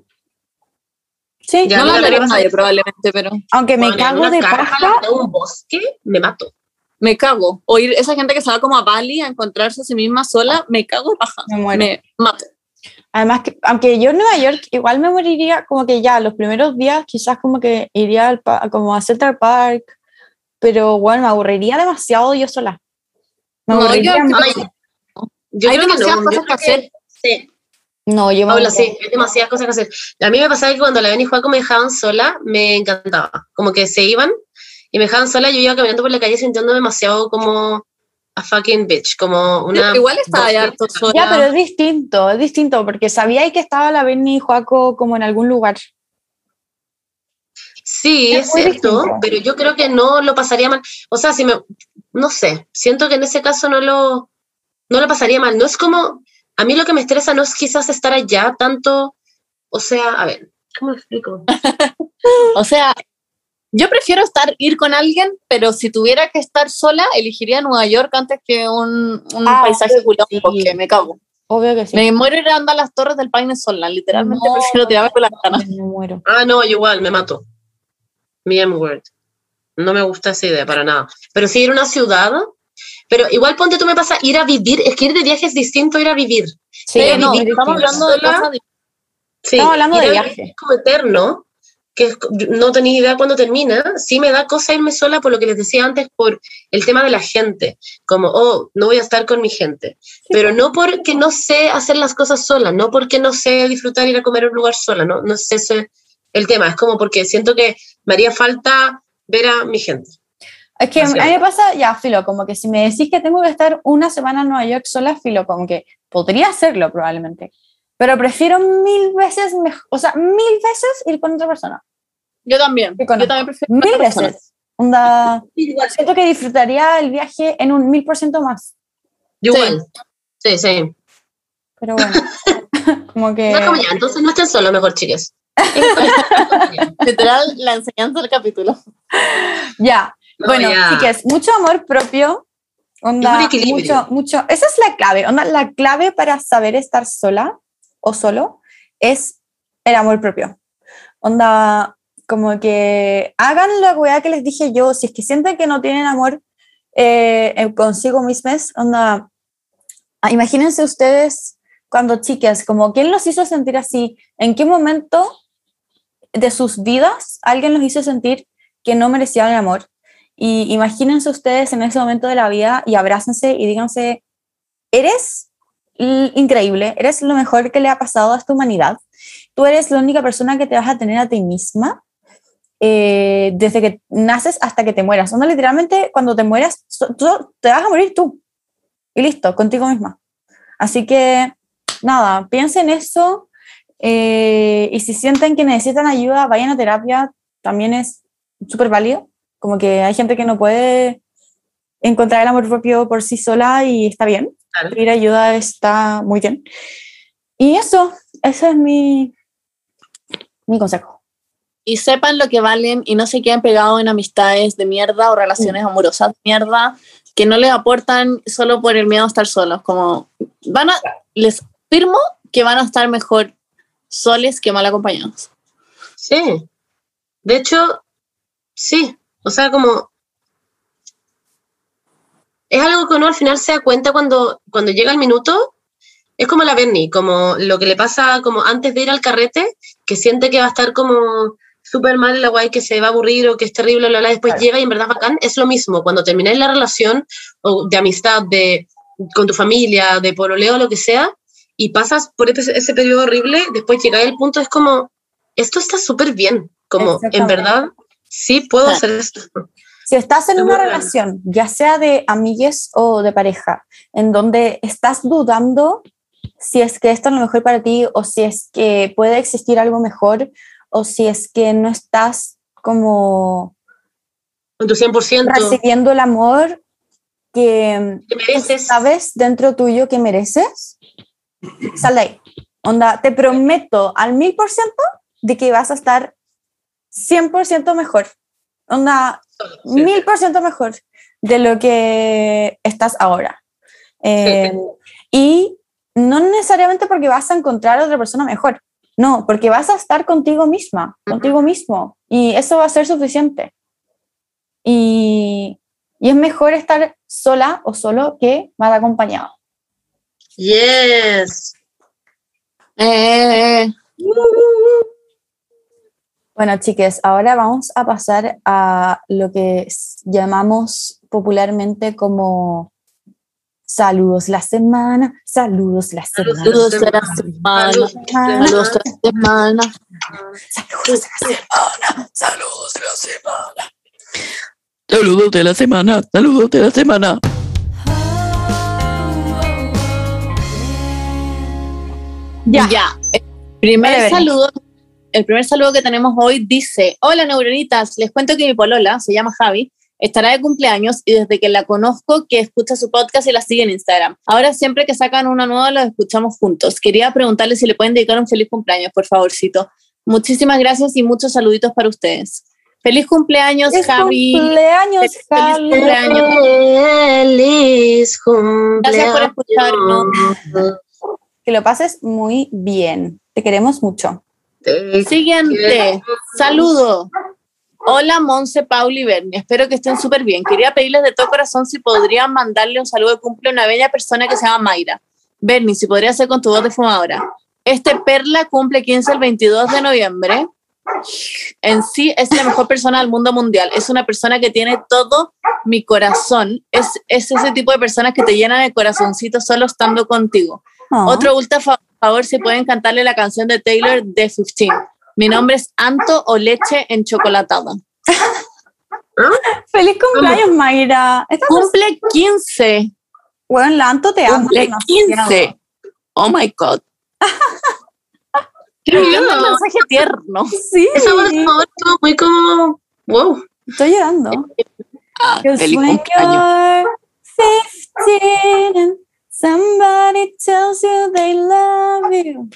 Sí, Ya, no también hablaría nadie probablemente, pero aunque me Bueno, cago de paja, en un bosque, me mato. Me cago. O ir esa gente que se va como a Bali a encontrarse a sí misma sola, me cago de paja. me muero. Me mato. Además, que, aunque yo en Nueva York igual me moriría como que ya los primeros días quizás como que iría al como a Central Park, pero bueno, me aburriría demasiado yo sola. Me No, yo aburriría creo- mucho. Ay, Yo Hay creo que demasiadas no, yo cosas que hacer. Sí, No, yo me Paula, sí, hay demasiadas cosas que hacer. A mí me pasaba que cuando la ven y Juaco me dejaban sola, me encantaba. Como que se iban y me dejaban sola, yo iba caminando por la calle sintiéndome demasiado como a fucking bitch, como una... Igual estaba ahí harto sola. Ya, pero es distinto, es distinto, porque sabía que estaba la Benny y Joaco como en algún lugar. Sí, Es cierto, distinto. pero yo creo que no lo pasaría mal. O sea, si me... No sé, siento que en ese caso no lo, no lo pasaría mal. No es como... A mí lo que me estresa no es quizás estar allá tanto... O sea, a ver, ¿cómo lo explico? O sea, yo prefiero estar, ir con alguien, pero si tuviera que estar sola, elegiría Nueva York antes que un, un Ah, paisaje sí. porque me cago. Obvio que sí. Me muero ir a andar a las torres del Paine sola, literalmente No, prefiero tirarme por. Me muero. Ah, no, igual, me mato. Mi M-word. No me gusta esa idea para nada. Pero sí ir a una ciudad, pero igual ponte tú me pasa ir a vivir, es que ir de viaje es distinto a ir a vivir. Sí, no, muy estamos hablando de cosas Sí, Estamos hablando ir de a viaje. Es como eterno, que no tenía idea cuándo termina. Sí me da cosa irme sola por lo que les decía antes, por el tema de la gente. Como, oh, no voy a estar con mi gente. Pero no porque no sé hacer las cosas sola, no porque no sé disfrutar ir a comer a un lugar sola, no, no es ese el tema. Es como porque siento que me haría falta ver a mi gente. Es que a Así mí me pasa, ya, filo, como que si me decís que tengo que estar una semana en Nueva York sola, filo, como que podría hacerlo probablemente. Pero prefiero mil veces, mej- o sea, mil veces ir con otra persona. Yo también. Yo también prefiero Mil otra persona. veces. Onda, siento que disfrutaría el viaje en un mil por ciento más. Yo Sí. igual. Sí, sí. Pero bueno, como que... No, como ya, entonces no estén solos, mejor, chiques. Literal, la enseñanza del capítulo. Ya, No, bueno, ya. sí que es mucho amor propio. Onda, mucho, mucho. Esa es la clave. Onda, la clave para saber estar sola o solo es el amor propio. Onda, como que hagan la weá que les dije yo. Si es que sienten que no tienen amor eh, eh, consigo mismos, onda, ah, imagínense ustedes cuando chicas, como quién los hizo sentir así, en qué momento de sus vidas alguien los hizo sentir que no merecían el amor. Y imagínense ustedes en ese momento de la vida y abrácense y díganse, eres increíble, eres lo mejor que le ha pasado a esta humanidad. Tú eres la única persona que te vas a tener a ti misma eh, desde que naces hasta que te mueras. Onda, literalmente, cuando te mueras, tú- te vas a morir tú. Y listo, contigo misma. Así que, nada, piensen eso. eh, y si sienten que necesitan ayuda, vayan a terapia. También es súper válido. Como que hay gente que no puede encontrar el amor propio por sí sola y está bien. Claro. Pedir ayuda está muy bien. Y eso, ese es mi, mi consejo. Y sepan lo que valen y no se queden pegados en amistades de mierda o relaciones amorosas de mierda que no les aportan solo por el miedo a estar solos. Como van a, les firmo que van a estar mejor soles que mal acompañados. Sí. De hecho, sí. O sea, como. Es algo que uno al final se da cuenta cuando, cuando llega el minuto. Es como la Bernie, como lo que le pasa como antes de ir al carrete, que siente que va a estar como súper mal la guay, que se va a aburrir o que es terrible, bla, después llega y en verdad bacán. Es lo mismo, cuando termináis la relación o de amistad, de, con tu familia, de pololeo, lo que sea, y pasas por ese, ese periodo horrible, después llegáis al punto, es como, esto está súper bien, como en verdad sí puedo hacer esto. Si estás en una relación, ya sea de amigues o de pareja, en donde estás dudando si es que esto es lo mejor para ti o si es que puede existir algo mejor o si es que no estás como Con tu 100%. recibiendo el amor que que mereces. sabes dentro tuyo que mereces, sal de ahí. Onda, te prometo al mil por ciento de que vas a estar 100% mejor. Onda. Mil por ciento mejor de lo que estás ahora. Eh, y no necesariamente porque vas a encontrar a otra persona mejor, no, porque vas a estar contigo misma, contigo mismo, y eso va a ser suficiente. Y, y es mejor estar sola o solo que mal acompañado. Yes. Eh, Bueno, chiques, ahora vamos a pasar a lo que llamamos popularmente como saludos la semana, saludos la semana. saludos de la semana. Saludos. La semana. Saludos de la semana, saludos de la semana. Saludos de la semana, saludos de la semana. Ya. Ya. Primer saludo, el primer saludo que tenemos hoy dice: Hola neuronitas, les cuento que mi polola se llama Javi. Estará de cumpleaños y desde que la conozco que escucha su podcast y la sigue en Instagram. Ahora siempre que sacan una nueva lo escuchamos juntos. Quería preguntarle si le pueden dedicar un feliz cumpleaños, por favorcito. Muchísimas gracias y muchos saluditos para ustedes. Feliz cumpleaños, Es Javi. cumpleaños, Feliz Javi. cumpleaños. Feliz cumpleaños. Gracias por escucharnos. Que lo pases muy bien. Te queremos mucho. Te Siguiente, saludo. Hola Monse, Pauli y Berni, espero que estén súper bien. Quería pedirles de todo corazón si podrían mandarle un saludo de cumple a una bella persona que se llama Mayra. Berni, si podría ser con tu voz de fumadora. Este Perla cumple 15 el 22 de noviembre. En sí es la mejor persona del mundo mundial. Es una persona que tiene todo mi corazón. Es, es ese tipo de personas que te llenan el corazoncito solo estando contigo. Oh. Otro ultra favor si pueden cantarle la canción de Taylor de 15. Mi nombre es Anto o Leche en Chocolatada. Feliz cumpleaños, Mayra. Esta Cumple 15. Bueno, Lanto te amo. Cumple demasiado. 15. Oh my God. Qué lindo. el mensaje tierno. Sí, Esa favor estuvo muy como. Wow. estoy llorando. Ah, feliz cumpleaños. you're 15 and somebody tells you they love you,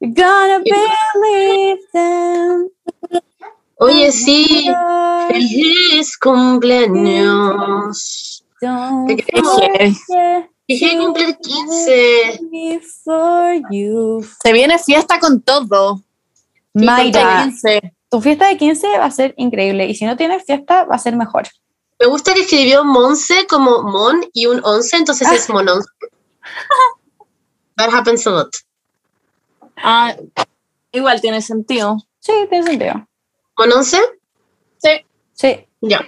you're gonna believe them. Oye, sí. Feliz cumpleaños. Don't Te forget Dije cumplir 15. me for you. Se viene fiesta con todo. Mayra, 15. tu fiesta de 15 va a ser increíble y si no tienes fiesta va a ser mejor. Me gusta que escribió Monse como Mon y un 11, entonces es Mononce. That happens a lot. Ah, igual tiene sentido. Sí, tiene sentido. ¿Mononce? Sí. Sí. Ya.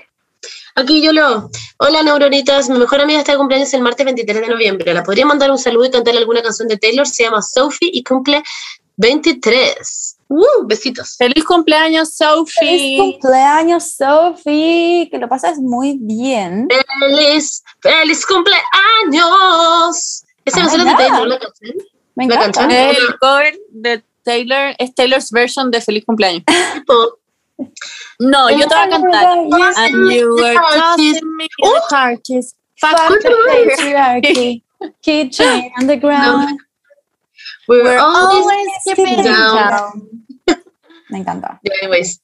Aquí yo lo. Hola, neuronitas. Mi mejor amiga está de cumpleaños el martes 23 de noviembre. ¿La podría mandar un saludo y cantarle alguna canción de Taylor? Se llama Sophie y cumple 23. ¡Uh! Besitos. Feliz cumpleaños, Feliz Sophie. cumpleaños, Sophie. Que lo pases muy bien. ¡Feliz! ¡Feliz cumpleaños! Esa Ah, canción es de ya. Taylor, la canción. Me La canción. El cover de Taylor es Taylor's version de Feliz cumpleaños. No, yo te voy a cantar. And you were tossing me the car keys. Fuck the the patriarchy. Kitchen underground. we're, We're always, always keeping keeping down. down. Me encanta. Anyways.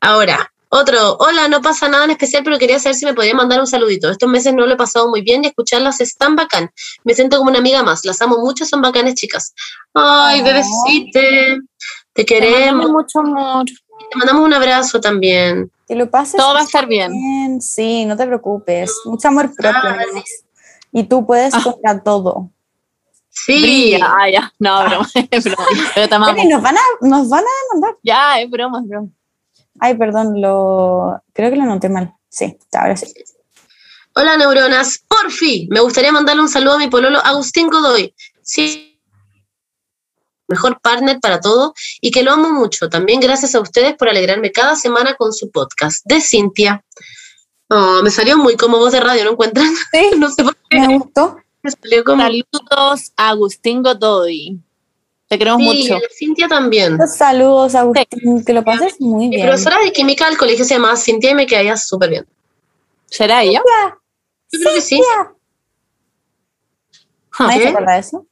Ahora, otro. Hola, no pasa nada en especial, pero quería saber si me podía mandar un saludito. Estos meses no lo he pasado muy bien y escucharlas es tan bacán. Me siento como una amiga más. Las amo mucho, son bacanes, chicas. Ay, Oh. bebecite. Te Te queremos. mandamos mucho amor. Te mandamos un abrazo también. Que lo pases Todo va a estar bien. bien. Sí, no te preocupes. Mucho amor propio. Ah. Y tú puedes Ah. contra todo. Sí. Brilla. Ah, ya. No, broma. Es broma. Pero te amamos. Oye, nos van a, nos van a mandar. Ya, es broma, es broma. Ay, perdón, lo creo que lo noté mal. Sí, ahora sí. Hola, neuronas. Por fin, me gustaría mandarle un saludo a mi pololo Agustín Godoy. Sí. mejor partner para todo y que lo amo mucho. También gracias a ustedes por alegrarme cada semana con su podcast. De Cintia. Oh, me salió muy como voz de radio, ¿no encuentran? Sí, no sé por qué. me gustó. Me salió como... Saludos a Agustín Godoy. Te queremos Sí, mucho. Cintia también. Saludos, Agustín, que lo pases muy Mi bien. profesora de química del colegio se llamaba Cintia y me caía súper bien. ¿Será ella? Yo creo que sí. ¿Nadie ¿Qué? se acuerda de eso?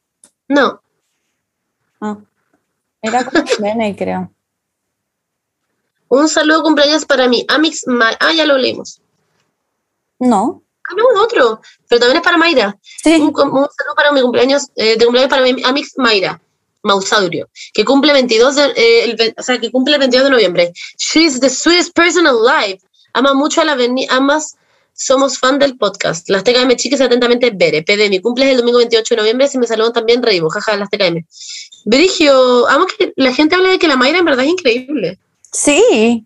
No. Ah. Era como Bene, creo. Un saludo cumpleaños para mi Amix Ma- Ah, ya lo leímos. No. Ah, no, otro. Pero también es para Mayra. Sí. Un saludo para mi cumpleaños, eh, de cumpleaños para mi Amix Mayra. Mausaurio, que cumple 22 de, eh, el, o sea, que cumple el 22 de noviembre. She's the sweetest person alive. Ama mucho a la amas, somos fan del podcast. Las TKM chicas atentamente Bere. PD, mi cumple es el domingo 28 de noviembre, si me saludan también reímos, jaja, las TKM. Brigio, amo que la gente hable de que la Mayra en verdad es increíble. Sí.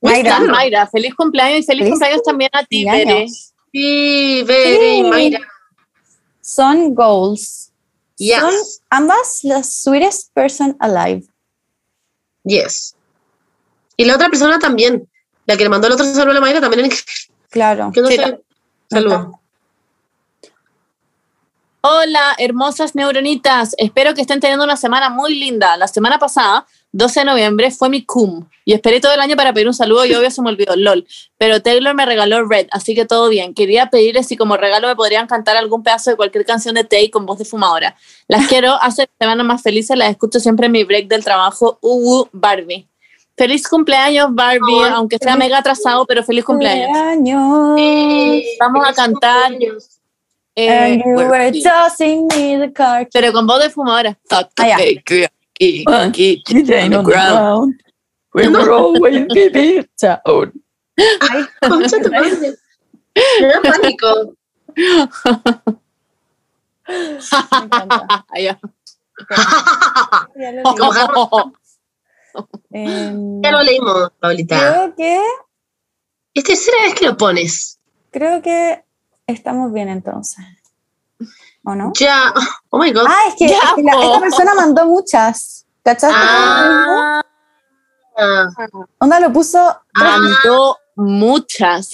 Mayra. Feliz cumpleaños y feliz Feliz cumpleaños también a ti. Bere. Sí, Bere y Sí. Mayra. Son goals. Yes. Son ambas las sweetest person alive. Yes. Y la otra persona también. La que le mandó el otro saludo a la Mayra también. es Claro. Que no Sí, sé. Saludos. Hola, hermosas neuronitas. Espero que estén teniendo una semana muy linda. La semana pasada, 12 de noviembre, fue mi cum. Y esperé todo el año para pedir un saludo y obvio se me olvidó, lol. Pero Taylor me regaló Red, así que todo bien. Quería pedirles si como regalo me podrían cantar algún pedazo de cualquier canción de Tay con voz de fumadora. Las quiero, hace semanas más felices, las escucho siempre en mi break del trabajo. Uh, Barbie. Feliz cumpleaños, Barbie, aunque sea mega atrasado, pero feliz cumpleaños. Cumpleaños. Vamos a cantar. cumpleaños. Eh, And you bueno, were tossing me the pero con voz de fumadora. Ya. One kid on the ground. We were always giving it down. Concha tu madre. Me da pánico. Em, Ya lo leímos, Paulita. creo que Es tercera vez que lo pones. creo que estamos bien entonces. ¿O no? Ya. Oh my god. Ah, es que, Ya, es que la- esta persona mandó muchas. ¿Cachaste? Ah. Ah, Onda lo puso. Ah. Mandó muchas.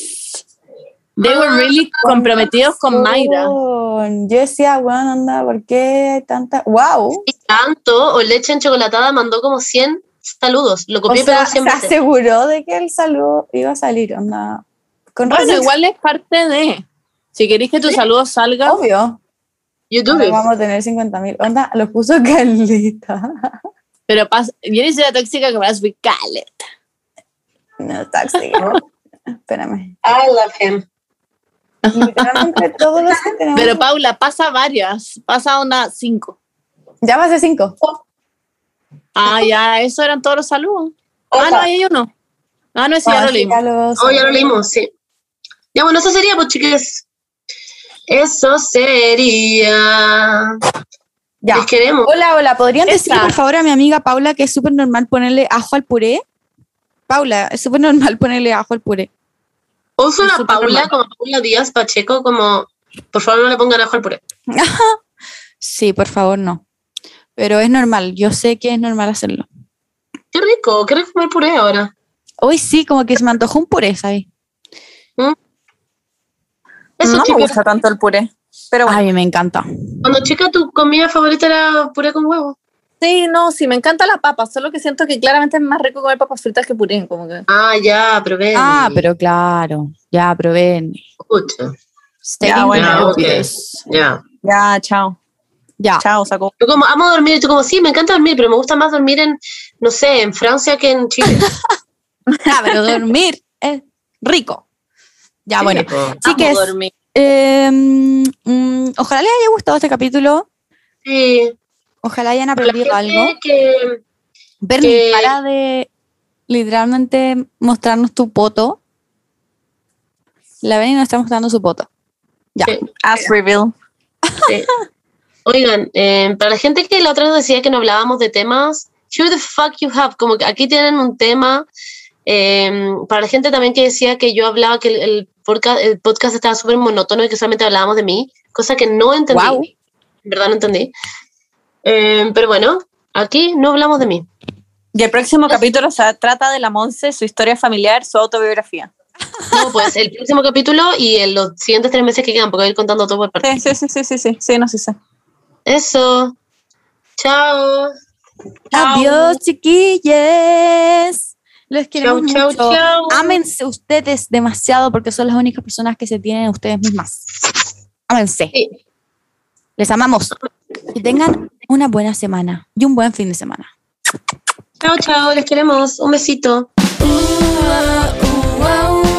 They were really comprometidos con Mayra. Yo decía, bueno, onda, ¿por qué hay tanta? ¡Wow! y tanto, o leche en chocolatada mandó como 100 saludos. Lo O copié y sea, pegó se 100 veces. aseguró de que el saludo iba a salir, onda. Con Bueno, razón, igual es parte de. Si queréis que tu saludo salga, obvio. YouTube. Ahora vamos a tener 50 mil. Onda, lo puso Carlita. pero pasa. Yo ni soy la tóxica que vas with Khaled. No, taxi. Espérame. I love him. Literalmente todos los que tenemos. Pero Paula, pasa varias. Pasa una cinco. ya va a ser 5. Ah, ya, eso eran todos los saludos. Ah, no, ahí hay uno. Ah, no, ese ya lo leímos. Oh, ya lo leímos, sí. Ya, bueno, eso sería, pues, chiques. Eso sería. Ya. Les queremos. Hola, hola. ¿Podrían Esa. decirle por favor a mi amiga Paula que es súper normal ponerle ajo al puré? Paula, es súper normal ponerle ajo al puré. Uso una Paula normal. como Paula Díaz Pacheco, como. Por favor, no le pongan ajo al puré. Sí, por favor, no. Pero es normal. Yo sé que es normal hacerlo. Qué rico, qué rico comer puré ahora. Hoy sí, como que se me antojó un puré, ¿sabes? Eso, no me gusta tanto el puré. Pero bueno. A mí me encanta. Cuando chica, tu comida favorita era puré con huevo. Sí, no, sí, me encanta la papa, solo que siento que claramente es más rico comer papas fritas que puré, como que. Ah, ya, probé. Ah, pero claro. Ya, probé. Escucha. Stating bueno, the ok. obvious. Ya. Ya, chao. Ya. Chao, sacó. Yo como amo dormir, y tú como, sí, me encanta dormir, pero me gusta más dormir en, no sé, en Francia que en Chile. Ah, pero dormir es rico. Ya, bueno. Sí. Chiques, eh, mm, ojalá les haya gustado este capítulo. Sí. Ojalá hayan aprendido algo. que, Bernie, que- para de literalmente mostrarnos tu poto. La Bernie nos está mostrando su poto. Ya. Sí. As reveal. Sí. Oigan, eh, para la gente que la otra vez decía que no hablábamos de temas, sure the fuck you have, como que aquí tienen un tema. eh, para la gente también que decía que yo hablaba que el, el podcast, el podcast estaba súper monótono y que solamente hablábamos de mí, cosa que no entendí. Guau. En verdad no entendí. Eh, pero bueno, Aquí no hablamos de mí. Y el próximo capítulo se trata de la Monse, su historia familiar, su autobiografía. No, pues el próximo capítulo y en los siguientes tres meses que quedan, porque voy a ir contando todo por parte. Sí, sí, sí, sí, sí, sí, sí, no sé. Sí. Eso. Chao. Chao. Adiós, chiquilles. Los queremos Chau, chau, mucho. chau. Ámense ustedes demasiado porque son las únicas personas que se tienen ustedes mismas. Ámense. Sí. Les amamos. Que tengan una buena semana y un buen fin de semana. Chao, chao. Les queremos. Un besito. Uh, uh, uh, uh.